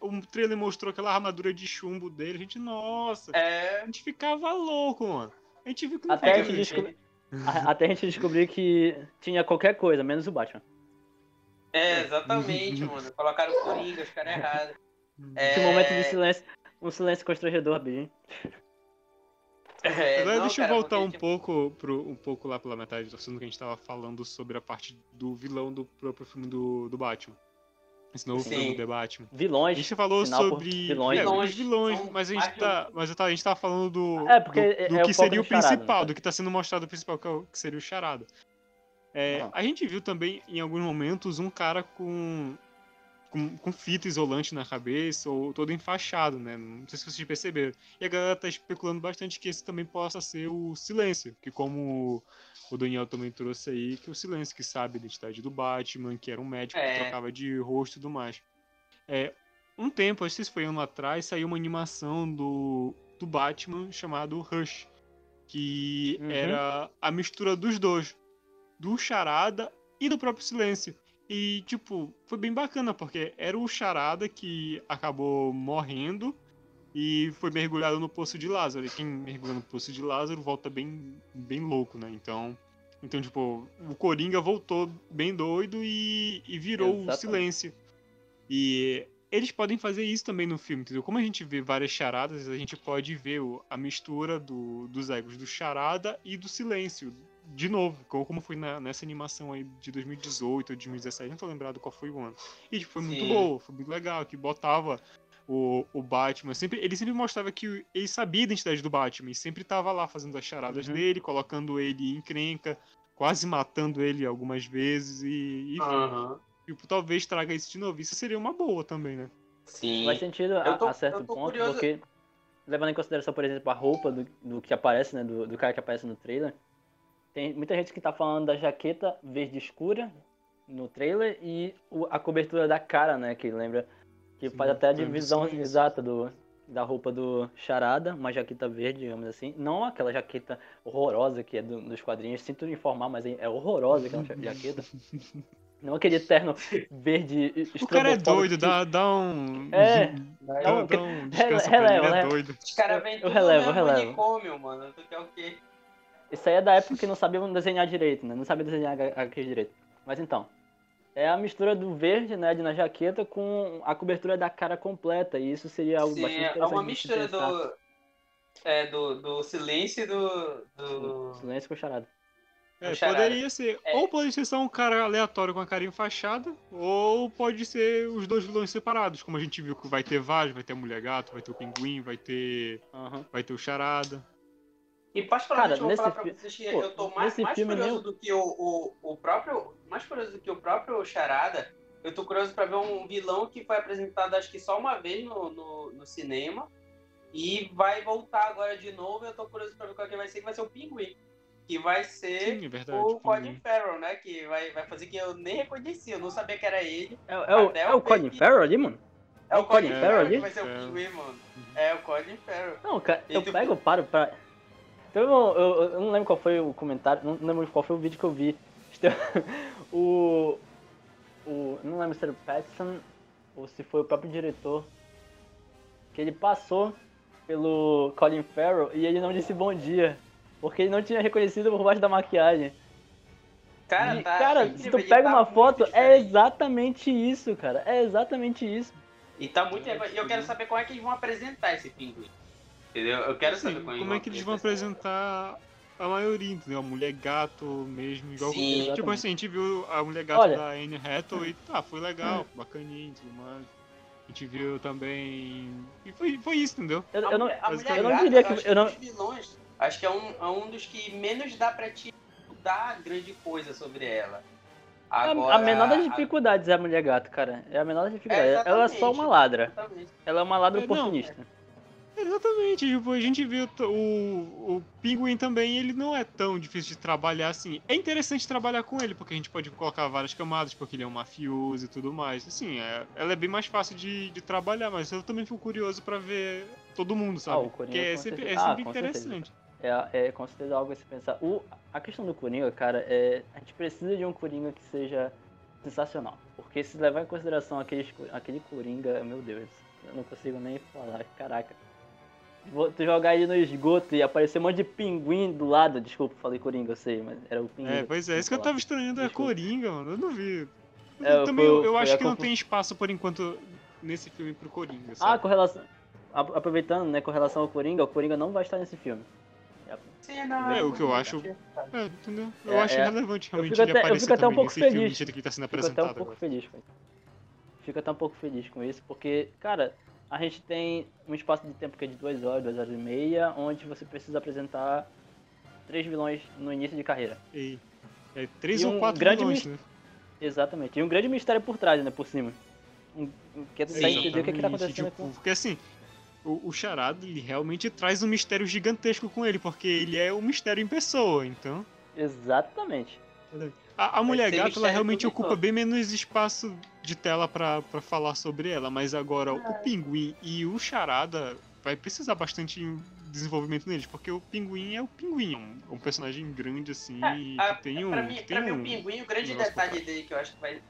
O trailer mostrou aquela armadura de chumbo dele. A gente, nossa. A É, gente ficava louco, mano. A gente viu que não Até a foi gente isso. descobriu- A- Até a gente descobrir que tinha qualquer coisa, menos o Batman. é, exatamente, mano. Colocaram o Coringa, os caras errados. É, Esse momento de silêncio. Um silêncio constrangedor, Bim. É, Agora não, deixa eu cara, voltar um pouco pro, um pouco lá pela metade do assunto que a gente tava falando sobre a parte do vilão do próprio filme do, do Batman. Esse novo Sim. filme do The Batman. A Vilões. gente falou sobre vilões. é, Vilões vilões, mas a gente de tá, mas eu tava- a gente tava falando do, É, porque do, é- do é que seria o principal, né? do que tá sendo mostrado o principal, que, é o- que seria o charada. É. A gente viu também em alguns momentos um cara com, com com fita isolante na cabeça ou todo enfaixado, né? Não sei se vocês perceberam. E a galera tá especulando bastante que esse também possa ser o Silêncio, que como o Daniel também trouxe aí, que o Silêncio que sabe a identidade do Batman, que era um médico É. que trocava de rosto e tudo mais. É, um tempo, acho que isso foi ano atrás, saiu uma animação do, do Batman chamado Rush, que Uhum. era a mistura dos dois, do Charada e do próprio Silêncio. E, tipo, foi bem bacana, porque era o Charada que acabou morrendo e foi mergulhado no Poço de Lázaro. E quem mergulha no Poço de Lázaro volta bem, bem louco, né? Então, então, tipo, o Coringa voltou bem doido e, e virou o Exatamente. Silêncio. E eles podem fazer isso também no filme, entendeu? Como a gente vê várias charadas, a gente pode ver o- a mistura do- dos egos do charada e do silêncio. De novo, como como foi na- nessa animação aí de 2018 ou 2017, não tô lembrado qual foi o ano. E tipo, foi muito Sim. boa, foi muito legal, que botava o, o Batman, sempre, ele sempre mostrava que ele sabia a identidade do Batman, e sempre tava lá fazendo as charadas Uhum. dele, colocando ele em encrenca, quase matando ele algumas vezes, e, e aham, tipo, talvez traga isso de novo. Isso seria uma boa também, né? Sim. Faz sentido a, tô- a certo ponto, curioso- porque levando em consideração, por exemplo, a roupa do, do que aparece, né? Do, do cara que aparece no trailer. Tem muita gente que tá falando da jaqueta verde escura no trailer e o- a cobertura da cara, né? Que lembra. Que Sim, faz até a divisão exata do, da roupa do Charada, uma jaqueta verde, digamos assim. Não aquela jaqueta horrorosa que é do- dos quadrinhos, sinto informar, mas é horrorosa aquela ja- jaqueta. Não aquele terno verde O cara é doido, que- dá, dá um. É, dá, dá um descanso releva, pra ele, ele é releva. doido. Os caras vêm Eu tudo relevo, no eu mesmo relevo. manicômio, mano. Tu quer o quê? Isso aí é da época que não sabiam desenhar direito, né? Não sabia desenhar HQ direito. Mas então, é a mistura do verde, né, de na jaqueta com a cobertura da cara completa. E isso seria algo Sim, bastante é interessante. uma de se mistura do, é, do, do silêncio e do. do... Silêncio com charada. É, charada. poderia ser. É. Ou pode ser só um cara aleatório com a carinha fachada, ou pode ser os dois vilões separados, como a gente viu que vai ter Vaz, vai ter a Mulher Gato, vai ter o Pinguim, vai ter. Aham. Vai ter o Charada. E particularmente Cara, eu vou falar pra vocês que pô, eu tô mais, mais curioso nem- do que o, o, o próprio. Mais curioso do que o próprio Charada. Eu tô curioso pra ver um vilão que foi apresentado acho que só uma vez no, no, no cinema. E vai voltar agora de novo. Eu tô curioso pra ver qual que vai ser, que vai ser o Pinguim. Que vai ser Sim, é verdade. o Colin. Farrell, né? Que vai, vai fazer que eu nem reconheci, eu não sabia que era ele. É, é o, é o Colin Farrell ali, mano? É o Colin Colin Farrell ali? vai ser o É. Pinguim, mano. É o Colin Farrell. Não, cara, eu pego, paro pra. Então, eu, eu, eu não lembro qual foi o comentário, não lembro qual foi o vídeo que eu vi. O. O. Não lembro se era o Pattinson ou se foi o próprio diretor. Que ele passou pelo Colin Farrell e ele não disse bom dia. Porque ele não tinha reconhecido por baixo da maquiagem. Cara, E, tá cara, se tu pega tá uma foto, é exatamente isso, cara. É exatamente isso. E tá muito. E eu quero saber como é que eles vão apresentar esse pinguim. Entendeu? Eu quero Assim, saber como é que eles vão apresentar a maioria, entendeu? A mulher gato mesmo, igual. Sim. tipo assim, a gente viu a mulher gato Olha. da Anne Hathaway e tá, foi legal, bacaninha e tudo mais. A gente viu também. E foi, foi isso, entendeu? Eu, A eu não, mulher- a mulher eu não gata, diria que. acho Eu não, vilões, acho que é um, é um dos que menos dá pra te dar grande coisa sobre ela. a- Agora, a menor das a- dificuldades é a mulher gato, cara. É a menor das dificuldades. É, ela é só uma ladra. Exatamente. Ela é uma ladra É, não. Exatamente, tipo, a gente viu o, o Pinguim também, ele não é tão difícil de trabalhar assim. É interessante trabalhar com ele, porque a gente pode colocar várias camadas, porque ele é um mafioso e tudo mais. Assim, é, ela é bem mais fácil de, de trabalhar, mas eu também fico curioso pra ver todo mundo, sabe? Ah, o Coringa, porque é sempre, é. Ah, sempre certeza. interessante. É, é com certeza algo a se pensar. O, a questão do Coringa, cara, é. A gente precisa de um Coringa que seja sensacional. Porque se levar em consideração aqueles, aquele Coringa, meu Deus, eu não consigo nem falar, caraca. Vou tu jogar ele no esgoto e aparecer um monte de pinguim do lado. Desculpa, falei Coringa, eu sei, mas era o pinguim. É, pois é, isso que eu tava estranhando é. Coringa, mano. Eu não vi. É, também foi- eu, eu foi acho que não tem espaço por enquanto nesse filme pro Coringa, Ah, sabe? com relação. Aproveitando, né, com relação ao Coringa, o Coringa não vai estar nesse filme. Sim, não, É, o que eu acho- É, entendeu? Eu É, acho é. relevante realmente fico ele até- eu aparecer fico até um também pouco nesse feliz. filme, do jeito que ele tá sendo Fico até um apresentado pouco agora. feliz isso. Fico até um pouco feliz com isso, porque, cara, a gente tem um espaço de tempo que é de duas horas, duas horas e meia, onde você precisa apresentar três vilões no início de carreira. E, é, três E ou um quatro grande vilões, né? Exatamente. E um grande mistério por trás, né, por cima. Um, um- que é tentar Sim, entender o que, que tá acontecendo tipo, com... Porque assim, o, o Charada, ele realmente traz um mistério gigantesco com ele, porque ele é um mistério em pessoa, então... Exatamente. A, a mulher gata, ela realmente ocupa bem menos espaço de tela pra, pra falar sobre ela, mas agora É. o Pinguim e o Charada vai precisar bastante em desenvolvimento neles, porque o Pinguim é o Pinguim, um, um personagem grande assim, e Ah, que tem um... pra mim, tem pra mim um... o pinguim, o grande detalhe dele que eu acho que vai.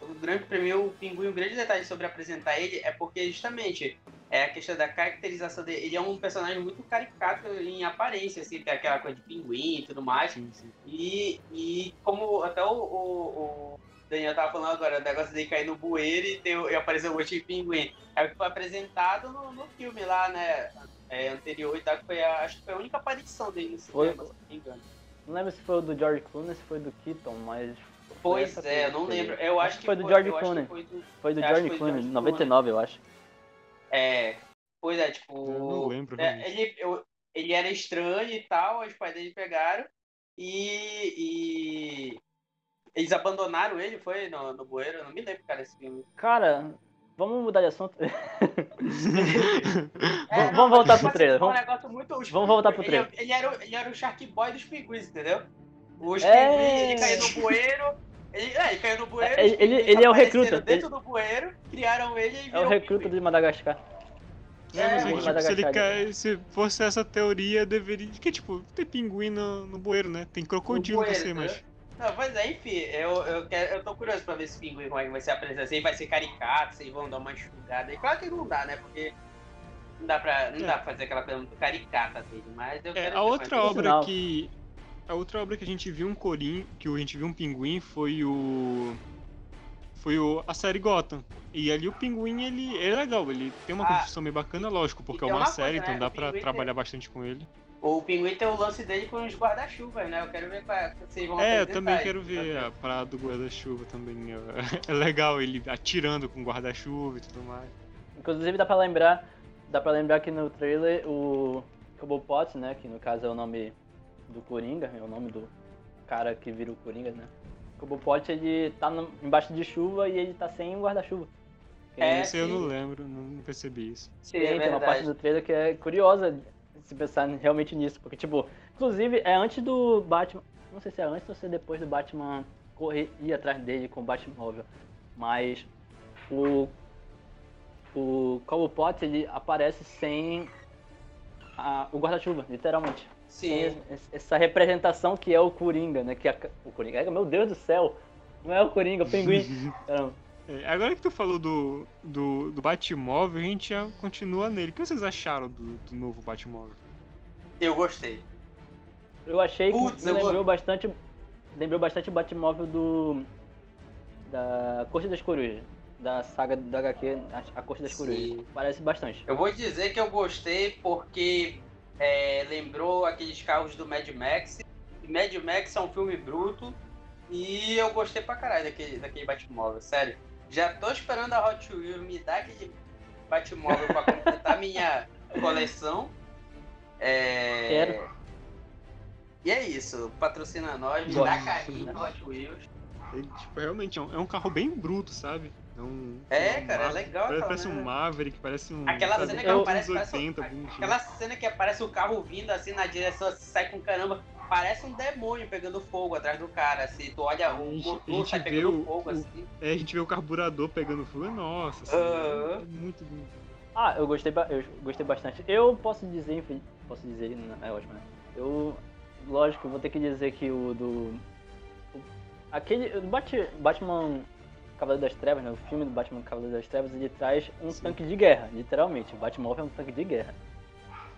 O grande, pra mim, o pinguim, o grande detalhe sobre apresentar ele é porque justamente é a questão da caracterização dele. Ele é um personagem muito caricato em aparência, assim, tem aquela coisa de pinguim e tudo mais. Sim, sim. E, e como até o, o, o Daniel tava falando agora, o negócio dele cair no bueiro e, ter, e aparecer o monte de pinguim. É o que foi apresentado no, no filme lá, né? É, anterior e tal, que foi a, acho que foi a única aparição dele no Foi- cinema, se não me engano. Não lembro se foi o do George Clooney ou se foi do Keaton, mas... Pois essa é, eu não lembro. Eu acho que foi do George acho Clooney. foi do- Foi do acho que George Clooney, George 99, eu acho. É, pois é, tipo. Eu não lembro, é, ele, eu- ele era estranho e tal, os pais dele pegaram e. e eles abandonaram ele, foi no, no bueiro, eu não me lembro, cara, esse filme. Cara, vamos mudar de assunto. É, Vamos- não, vamos voltar pro trailer, assim, um vamos- negócio muito- os- vamos voltar pro ele- trailer. Ele, era, o- ele era o Shark Boy dos pinguins, entendeu? Os É. pinguins, ele caiu no bueiro. Ele, é, ele caiu no bueiro. É, ele- pinguins ele é o recruta, Dentro do bueiro, criaram ele e É o recruta pinguim. de Madagascar. É, mas É, que, mas tipo, se ele quer, se fosse essa teoria, deveria. Que tipo, tem pinguim no, no bueiro, né? Tem crocodilo, bueiro, não sei, mas. Não, pois é, enfim, eu, eu, quero, eu tô curioso pra ver esse pinguim como é que vai ser apresentado. Se ele vai ser caricato, se eles vão dar uma enxugada. E claro que não dá, né? Porque não dá pra, não É. dá pra fazer aquela coisa muito caricata dele. Mas eu É, quero a outra obra que. A outra obra que a gente viu um corim, que a gente viu um pinguim foi o. Foi o, a série Gotham. E ali o pinguim, ele é legal, ele tem uma Ah, construção meio bacana, lógico, porque é tem uma, uma coisa, série, né, então dá o pra Pinguim trabalhar bastante com ele. O pinguim tem o lance dele com os guarda-chuvas, né? Eu quero ver qual é, se vocês vão É, eu também quero ver sabe? a parada do guarda-chuva também. É, é legal ele atirando com guarda-chuva e tudo mais. Inclusive dá pra lembrar, dá pra lembrar que no trailer o Cobblepot, né, que no caso é o nome do Coringa, é o nome do cara que vira o Coringa, né? O Cobblepot ele tá no- embaixo de chuva e ele tá sem um guarda-chuva. É, Esse eu não lembro, não percebi isso. Sim, Tem, é tem uma parte do trailer que é curiosa se pensar realmente nisso, porque tipo, inclusive é antes do Batman, não sei se é antes ou se é depois do Batman correr ir atrás dele com o Batmóvel, mas o o Cobblepot ele aparece sem a- o guarda-chuva, literalmente. Sim. Essa representação que é o Coringa, né? Que é a- o Coringa, meu Deus do céu, não é o Coringa, é o Pinguim. É, agora que tu falou do, do, do Batmóvel, a gente já continua nele. O que vocês acharam do, do novo Batmóvel? Eu gostei. Eu achei que Putz, vou- lembrou bastante lembrou bastante o Batmóvel do. Da Corte das Corujas. Da saga da HQ, a Corte das Sim. Corujas. Parece bastante. Eu vou dizer que eu gostei porque é, lembrou aqueles carros do Mad Max. E Mad Max é um filme bruto. E eu gostei pra caralho daquele, daquele Batmóvel, sério. Já tô esperando a Hot Wheels me dar aquele Batmóvel pra completar minha coleção. É... Quero. E é isso, patrocina nós, me dá carrinho Hot Wheels. Ele, tipo, realmente é um, é um carro bem bruto, sabe? É, um, É, um cara, é legal Parece, parece um. Maverick, parece um. Aquela sabe, cena que aparece- parece um- 80, bonitinho. Aquela cena que aparece o carro vindo assim na direção, assim, sai com caramba. Parece um demônio pegando fogo atrás do cara, assim. Tu olha, A o gente- motor a gente sai pegando o- fogo, o- assim. É, a gente vê o carburador pegando fogo, nossa, assim, Aham. é muito bonito. Ah, eu gostei, eu gostei bastante. Eu posso dizer, enfim, posso dizer, não, é ótimo, né? Eu, lógico, vou ter que dizer que o do. o- aquele. Batman Cavaleiro das Trevas, né? O filme do Batman Cavaleiro das Trevas, ele traz um Sim. tanque de guerra, literalmente. O Batmóvel é um tanque de guerra.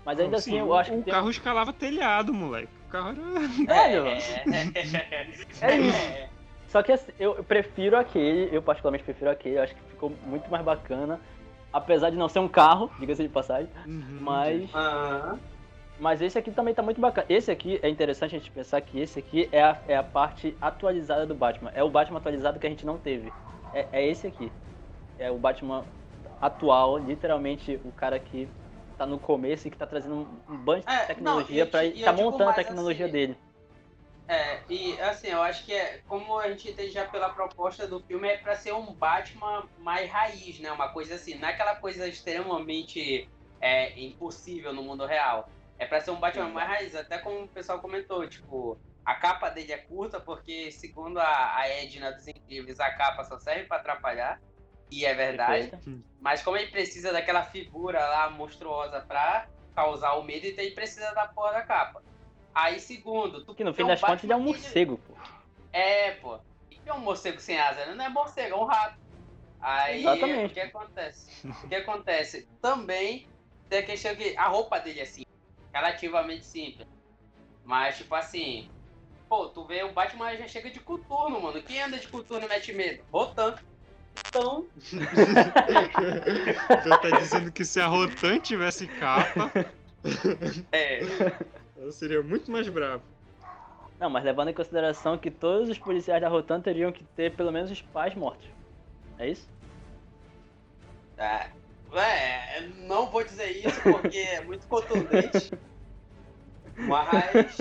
Mas ainda Não, assim, sim, eu o, acho o que tem. carro escalava telhado, moleque. O carro era. Velho, É, É isso. Só que assim, eu prefiro aquele, eu particularmente prefiro aquele, eu acho que ficou muito mais bacana. Apesar de não ser um carro, diga-se de passagem, Uhum, mas Aham. Mas esse aqui também tá muito bacana. Esse aqui é interessante a gente pensar que esse aqui é a, é a parte atualizada do Batman. É o Batman atualizado que a gente não teve. É, é esse aqui. É o Batman atual, literalmente o cara que tá no começo e que tá trazendo um, bunch É, de tecnologia eu tá montando a tecnologia assim, dele. É, e assim, eu acho que é, como a gente entende já pela proposta do filme, é pra ser um Batman mais raiz, né? Uma coisa assim, não é aquela coisa extremamente é, impossível no mundo real. É pra ser um Batman mais raiz, até como o pessoal comentou, tipo, a capa dele é curta, porque segundo a, a Edna dos Incríveis, a capa só serve pra atrapalhar, e é verdade. Perfeito. Mas como ele precisa daquela figura lá monstruosa pra causar o medo, então ele precisa da porra da capa. Aí, segundo, tu Que no fim das contas ele é um que- morcego, pô. É, pô. E é um morcego sem asa, né? Não é morcego, é um rato. Aí, Exatamente. o que acontece? O que acontece? Também tem a questão que a roupa dele é simples, relativamente simples. Mas, tipo assim, pô, tu vê o Batman já chega de coturno, mano. Quem anda de coturno e mete medo? Rotan. Então, então tá dizendo que se a Rotan tivesse capa, é. ela seria muito mais brava. Não, mas levando em consideração que todos os policiais da Rotan teriam que ter pelo menos os pais mortos. É isso? É, é, não vou dizer isso porque é muito contundente. Mas.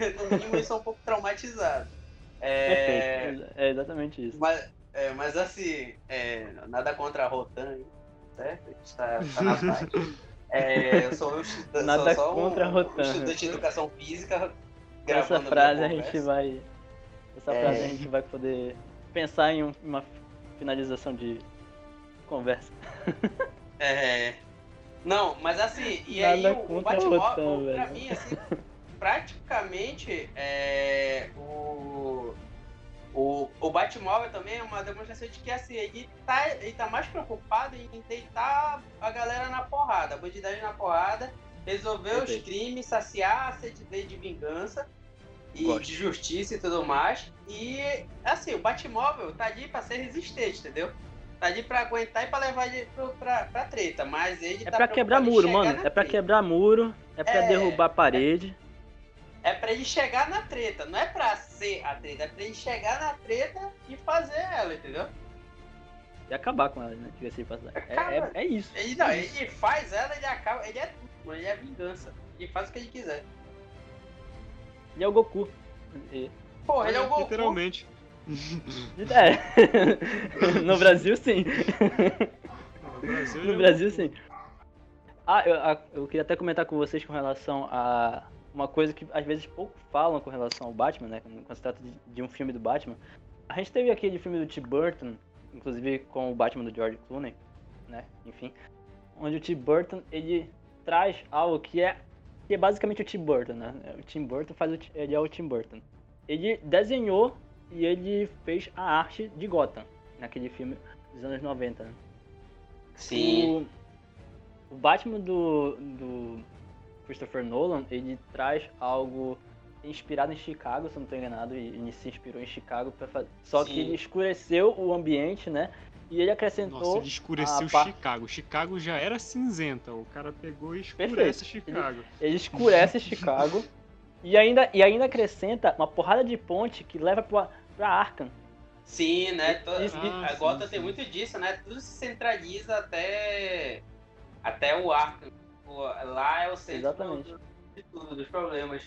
no mínimo eles são um pouco traumatizados. É, Perfeito. É exatamente isso. mas, é, mas assim, é, nada contra a Rotan, certo? A gente tá, tá na paz. É, eu sou um estuda- Nada sou só um, contra a Rotan. um estudante de educação física. Essa frase a gente vai. Essa É. frase a gente vai poder pensar em um- uma finalização de conversa. É. Não, mas assim, e Nada aí o, Batmóvel, pra velho. mim, assim, praticamente é, o, o, o Batmóvel também é uma demonstração de que assim, ele tá, ele tá mais preocupado em deitar a galera na porrada, a bandidagem na porrada, resolver os Perfeito. crimes, saciar a sede dele de vingança e Gosto. de justiça e tudo mais. E assim, o Batmóvel tá ali pra ser resistente, entendeu? Tá ali pra aguentar e pra levar ele pro, pra, pra treta, mas ele É tá pra quebrar muro, mano. É pra quebrar muro, é pra É. derrubar a parede. É pra ele chegar na treta, não é pra ser a treta, é pra ele chegar na treta e fazer ela, entendeu? E acabar com ela, né? Diga-se de passagem. É, é, é isso. Ele não, ele faz ela, ele acaba, ele é tudo, mano, ele é vingança. Ele faz o que ele quiser. Ele é o Goku. E- Porra, ele é o Goku. Literalmente. É. no Brasil, sim. No Brasil, No ele Brasil, sim. Ah, eu, a- eu queria até comentar com vocês com relação a uma coisa que às vezes pouco falam com relação ao Batman, né? Quando se trata de, de um filme do Batman. A gente teve aquele filme do Tim Burton, inclusive com o Batman do George Clooney, né? Enfim. Onde o Tim Burton, ele traz algo que é, que é basicamente o Tim Burton, né? O Tim Burton faz o, ele é o Tim Burton. Ele desenhou e ele fez a arte de Gotham, naquele filme dos anos 90, né? Sim. O, o Batman do, do Christopher Nolan, ele traz algo inspirado em Chicago, se eu não estou enganado, e ele se inspirou em Chicago para fazer. Só Sim. que ele escureceu o ambiente, né? E ele acrescentou. Nossa, ele escureceu a par- Chicago. Chicago já era cinzenta. O cara pegou e Perfeito. escurece Chicago. Ele escurece Chicago e ainda, e ainda acrescenta uma porrada de ponte que leva pra, pra Arkham. Sim, né? To- Ah, a sim, Gotham tem muito disso, né? Tudo se centraliza até, até o Arkham. Lá é o centro Exatamente. de tudo, dos problemas.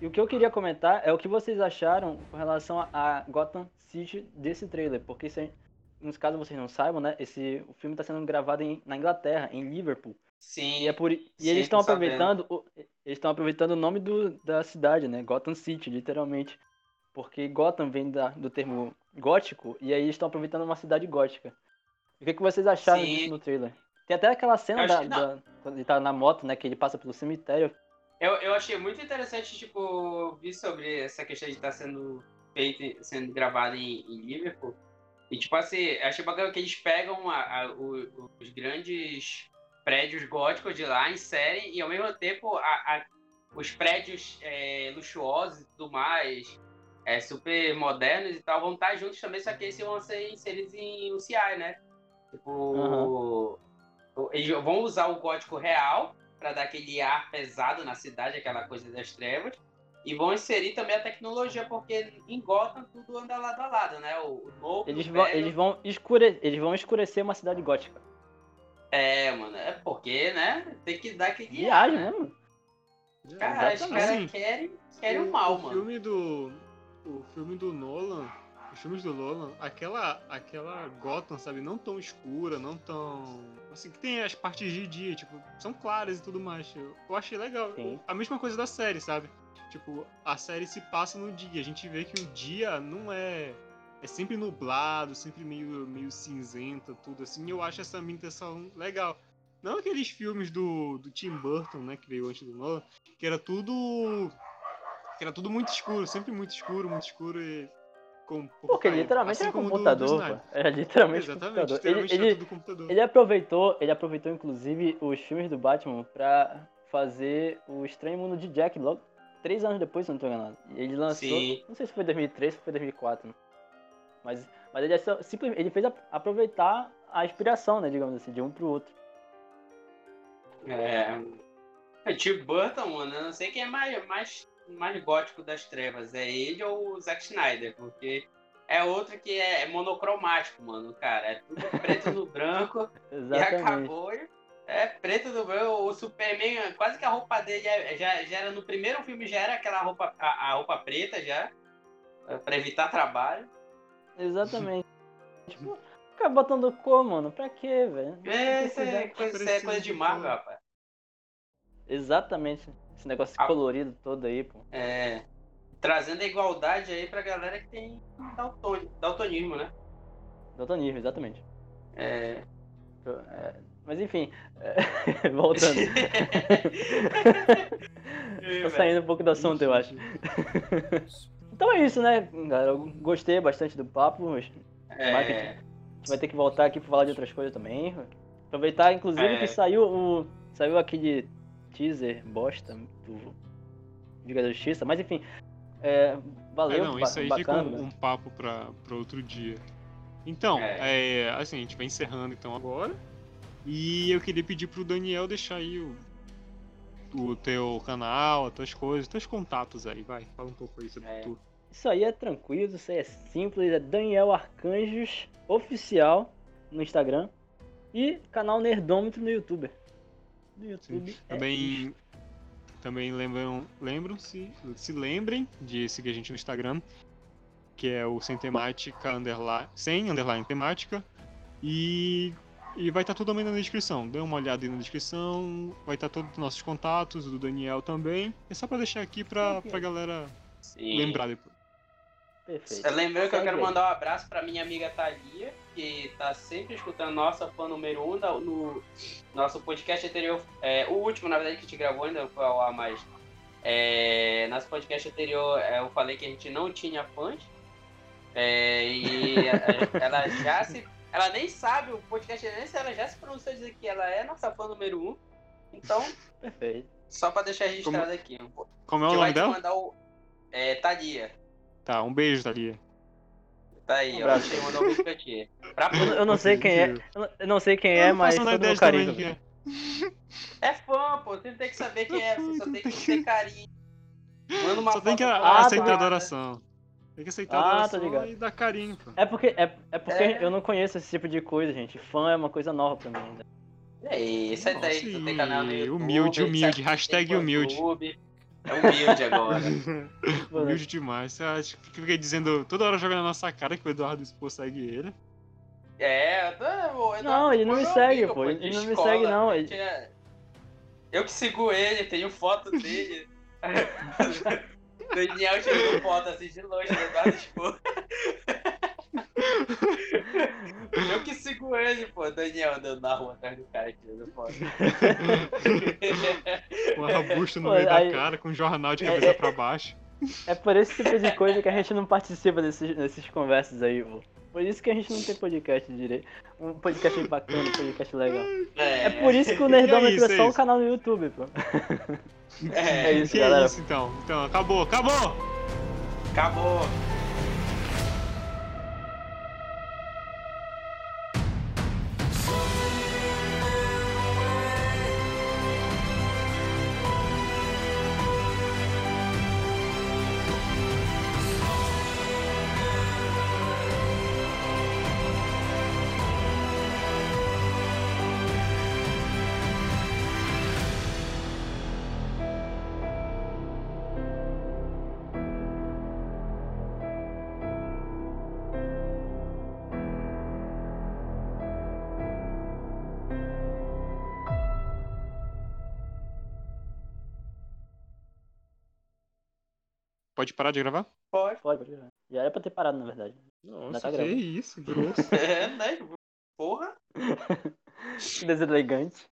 E o que eu queria comentar é o que vocês acharam com relação a, Gotham City desse trailer, porque se, nos caso vocês não saibam, né, esse o filme está sendo gravado em, na Inglaterra, em Liverpool. Sim, E é por e Sim, eles estão aproveitando o, eles estão aproveitando o nome do, da cidade, né, Gotham City, literalmente, porque Gotham vem da, do termo gótico e aí eles estão aproveitando uma cidade gótica. O que, que vocês acharam Sim. disso no trailer? Tem até aquela cena da, da- quando ele tá na moto, né, que ele passa pelo cemitério. Eu, eu achei muito interessante, tipo, eu vi sobre essa questão de estar sendo feito, sendo gravado em, em Liverpool. E, tipo assim, achei bacana que eles pegam a- a- o- os grandes prédios góticos de lá, inserem, e ao mesmo tempo a- os prédios é, luxuosos e tudo mais, é, super modernos e tal, vão estar juntos também, só que esses vão ser inseridos em UCI, né? Tipo, eles vão usar o gótico real para dar aquele ar pesado na cidade, aquela coisa das trevas. E vão inserir também a tecnologia, porque em Gotham tudo anda lado a lado, né? O, o novo, Eles o vão, eles, vão escure, eles vão escurecer uma cidade gótica. É, mano, é porque, né? Tem que dar aquele Viagem, ar, né, mano? Cara, os caras querem, querem o o, mal, o mano. filme do o filme do Nolan os filmes do Nolan aquela aquela Gotham sabe não tão escura não tão assim que tem as partes de dia tipo são claras e tudo mais. Eu, eu achei legal Sim. a mesma coisa da série sabe? Tipo a série se passa no dia a gente vê que o dia não é é sempre nublado sempre meio meio cinzenta tudo assim eu acho essa ambientação legal. Não aqueles filmes do, do Tim Burton, né, que veio antes do Nolan, que era tudo que era tudo muito escuro, sempre muito escuro, muito escuro e com Porque caído, literalmente assim era como do- do computador. Era literalmente Exatamente, computador. Ele, ele, tudo computador. ele aproveitou, ele aproveitou inclusive os filmes do Batman pra fazer o Estranho Mundo de Jack logo três anos depois, se eu não tô enganado. E ele lançou, Sim. não sei se foi 2003 ou foi 2004, né? mas, mas ele, é só- simplesmente, ele fez a- aproveitar a inspiração, né, digamos assim, de um pro outro. É. É Tim Burton, mano, eu não sei quem é mais, mais, mais gótico das trevas. É ele ou o Zack Snyder, porque é outro que é, monocromático, mano, cara. É tudo preto no branco e acabou. É preto no branco. O Superman, quase que a roupa dele é- já, já era no primeiro filme, já era aquela roupa, a, a roupa preta já. é, Pra evitar trabalho. Exatamente. tipo, ficar botando cor, mano, pra quê, velho? É, isso é coisa, é coisa de Marvel, cor. rapaz. Exatamente. Esse negócio Ah. colorido todo aí, pô. É, trazendo a igualdade aí pra galera que tem dalton- daltonismo, né? Daltonismo, exatamente. É, É, Mas enfim, é, voltando. Tô saindo um pouco do assunto, eu acho. Então é isso, né, galera? Eu gostei bastante do papo. A gente é, vai ter que voltar aqui pra falar de outras coisas também. Aproveitar, inclusive, É. que saiu o. Saiu aquele teaser bosta do Liga da Justiça, mas enfim. é, É, valeu, não, ba- isso aí fica bacana. um, um papo pra, pra outro dia. Então, É. é, assim, a gente vai encerrando então agora. E eu queria pedir pro Daniel deixar aí o, o teu canal, as tuas coisas, os teus contatos aí, vai. Fala um pouco aí sobre É. tu. Isso aí é tranquilo, isso aí é simples, é Daniel Arcanjos Oficial no Instagram e canal Nerdômetro no YouTube. No YouTube. é isso. Também, também lembram, lembram-se, se lembrem de seguir a gente no Instagram, que é o sem temática underline, sem underline temática. E, e vai estar tudo também na descrição. Dê uma olhada aí na descrição, vai estar todos os nossos contatos, o do Daniel também. É só pra deixar aqui pra, pra galera sim. lembrar depois. Perfeito. Lembrei que eu quero mandar um abraço pra minha amiga Thalia, que tá sempre escutando nossa fã número um da- no nosso podcast anterior. é, o último, na verdade, que a gente gravou ainda foi ao ar, mas é, nosso podcast anterior é, eu falei que a gente não tinha fãs. É, e ela já se. Ela nem sabe o podcast, nem se ela já se pronunciou dizer que ela é nossa fã número um. Então, Perfeito. só pra deixar registrado aqui. Como é A o gente nome vai te dela? mandar o É Thalia. Tá, um beijo, Thalia. Tá aí, Um ó. abraço. Achei mandou um beijo pra ti. Pra Eu, eu não sei quem é. Eu não- sei quem é, mas todo de carinho. também é. É fã, pô. Você não tem que saber quem é, você só tem que ter carinho. Manda uma Só tem que Ah, aceitar tá. a adoração. Tem que aceitar a Ah, tô adoração ligado. e dar carinho, pô. É porque, é, é porque É. eu não conheço esse tipo de coisa, gente. Fã é uma coisa nova pra mim ainda. É isso, é daí que tu tem canal no YouTube. humilde, humilde, hashtag humilde. YouTube. É humilde agora. Humilde demais. Você acha que fica dizendo toda hora jogando na nossa cara que o Eduardo Expo segue ele. É, o Eduardo Não, ele não me segue, amigo, pô. Ele não me segue, não. Ele- Tinha- Eu que sigo ele, tenho foto dele. Daniel tirou foto assim de longe do Eduardo Expo. Eu que sigo ele, pô. Daniel andando na rua atrás do cara tirando foto. Com um arbusto no Pô, meio aí- da cara, com um jornal de É, cabeça é- pra baixo. É por esse tipo de coisa que a gente não participa desses, desses conversas aí, pô. Por isso que a gente não tem podcast direito. Um podcast bacana, um podcast legal. É por isso que o Nerdômetro isso, é é só um canal no YouTube, pô. É, É isso, que galera. isso, então. Então, acabou, acabou! acabou. Pode parar de gravar? Pode. Pode, pode. Já era pra ter parado, na verdade. Nossa, tá que gravando. isso, grosso. É, né? Porra. Deselegante.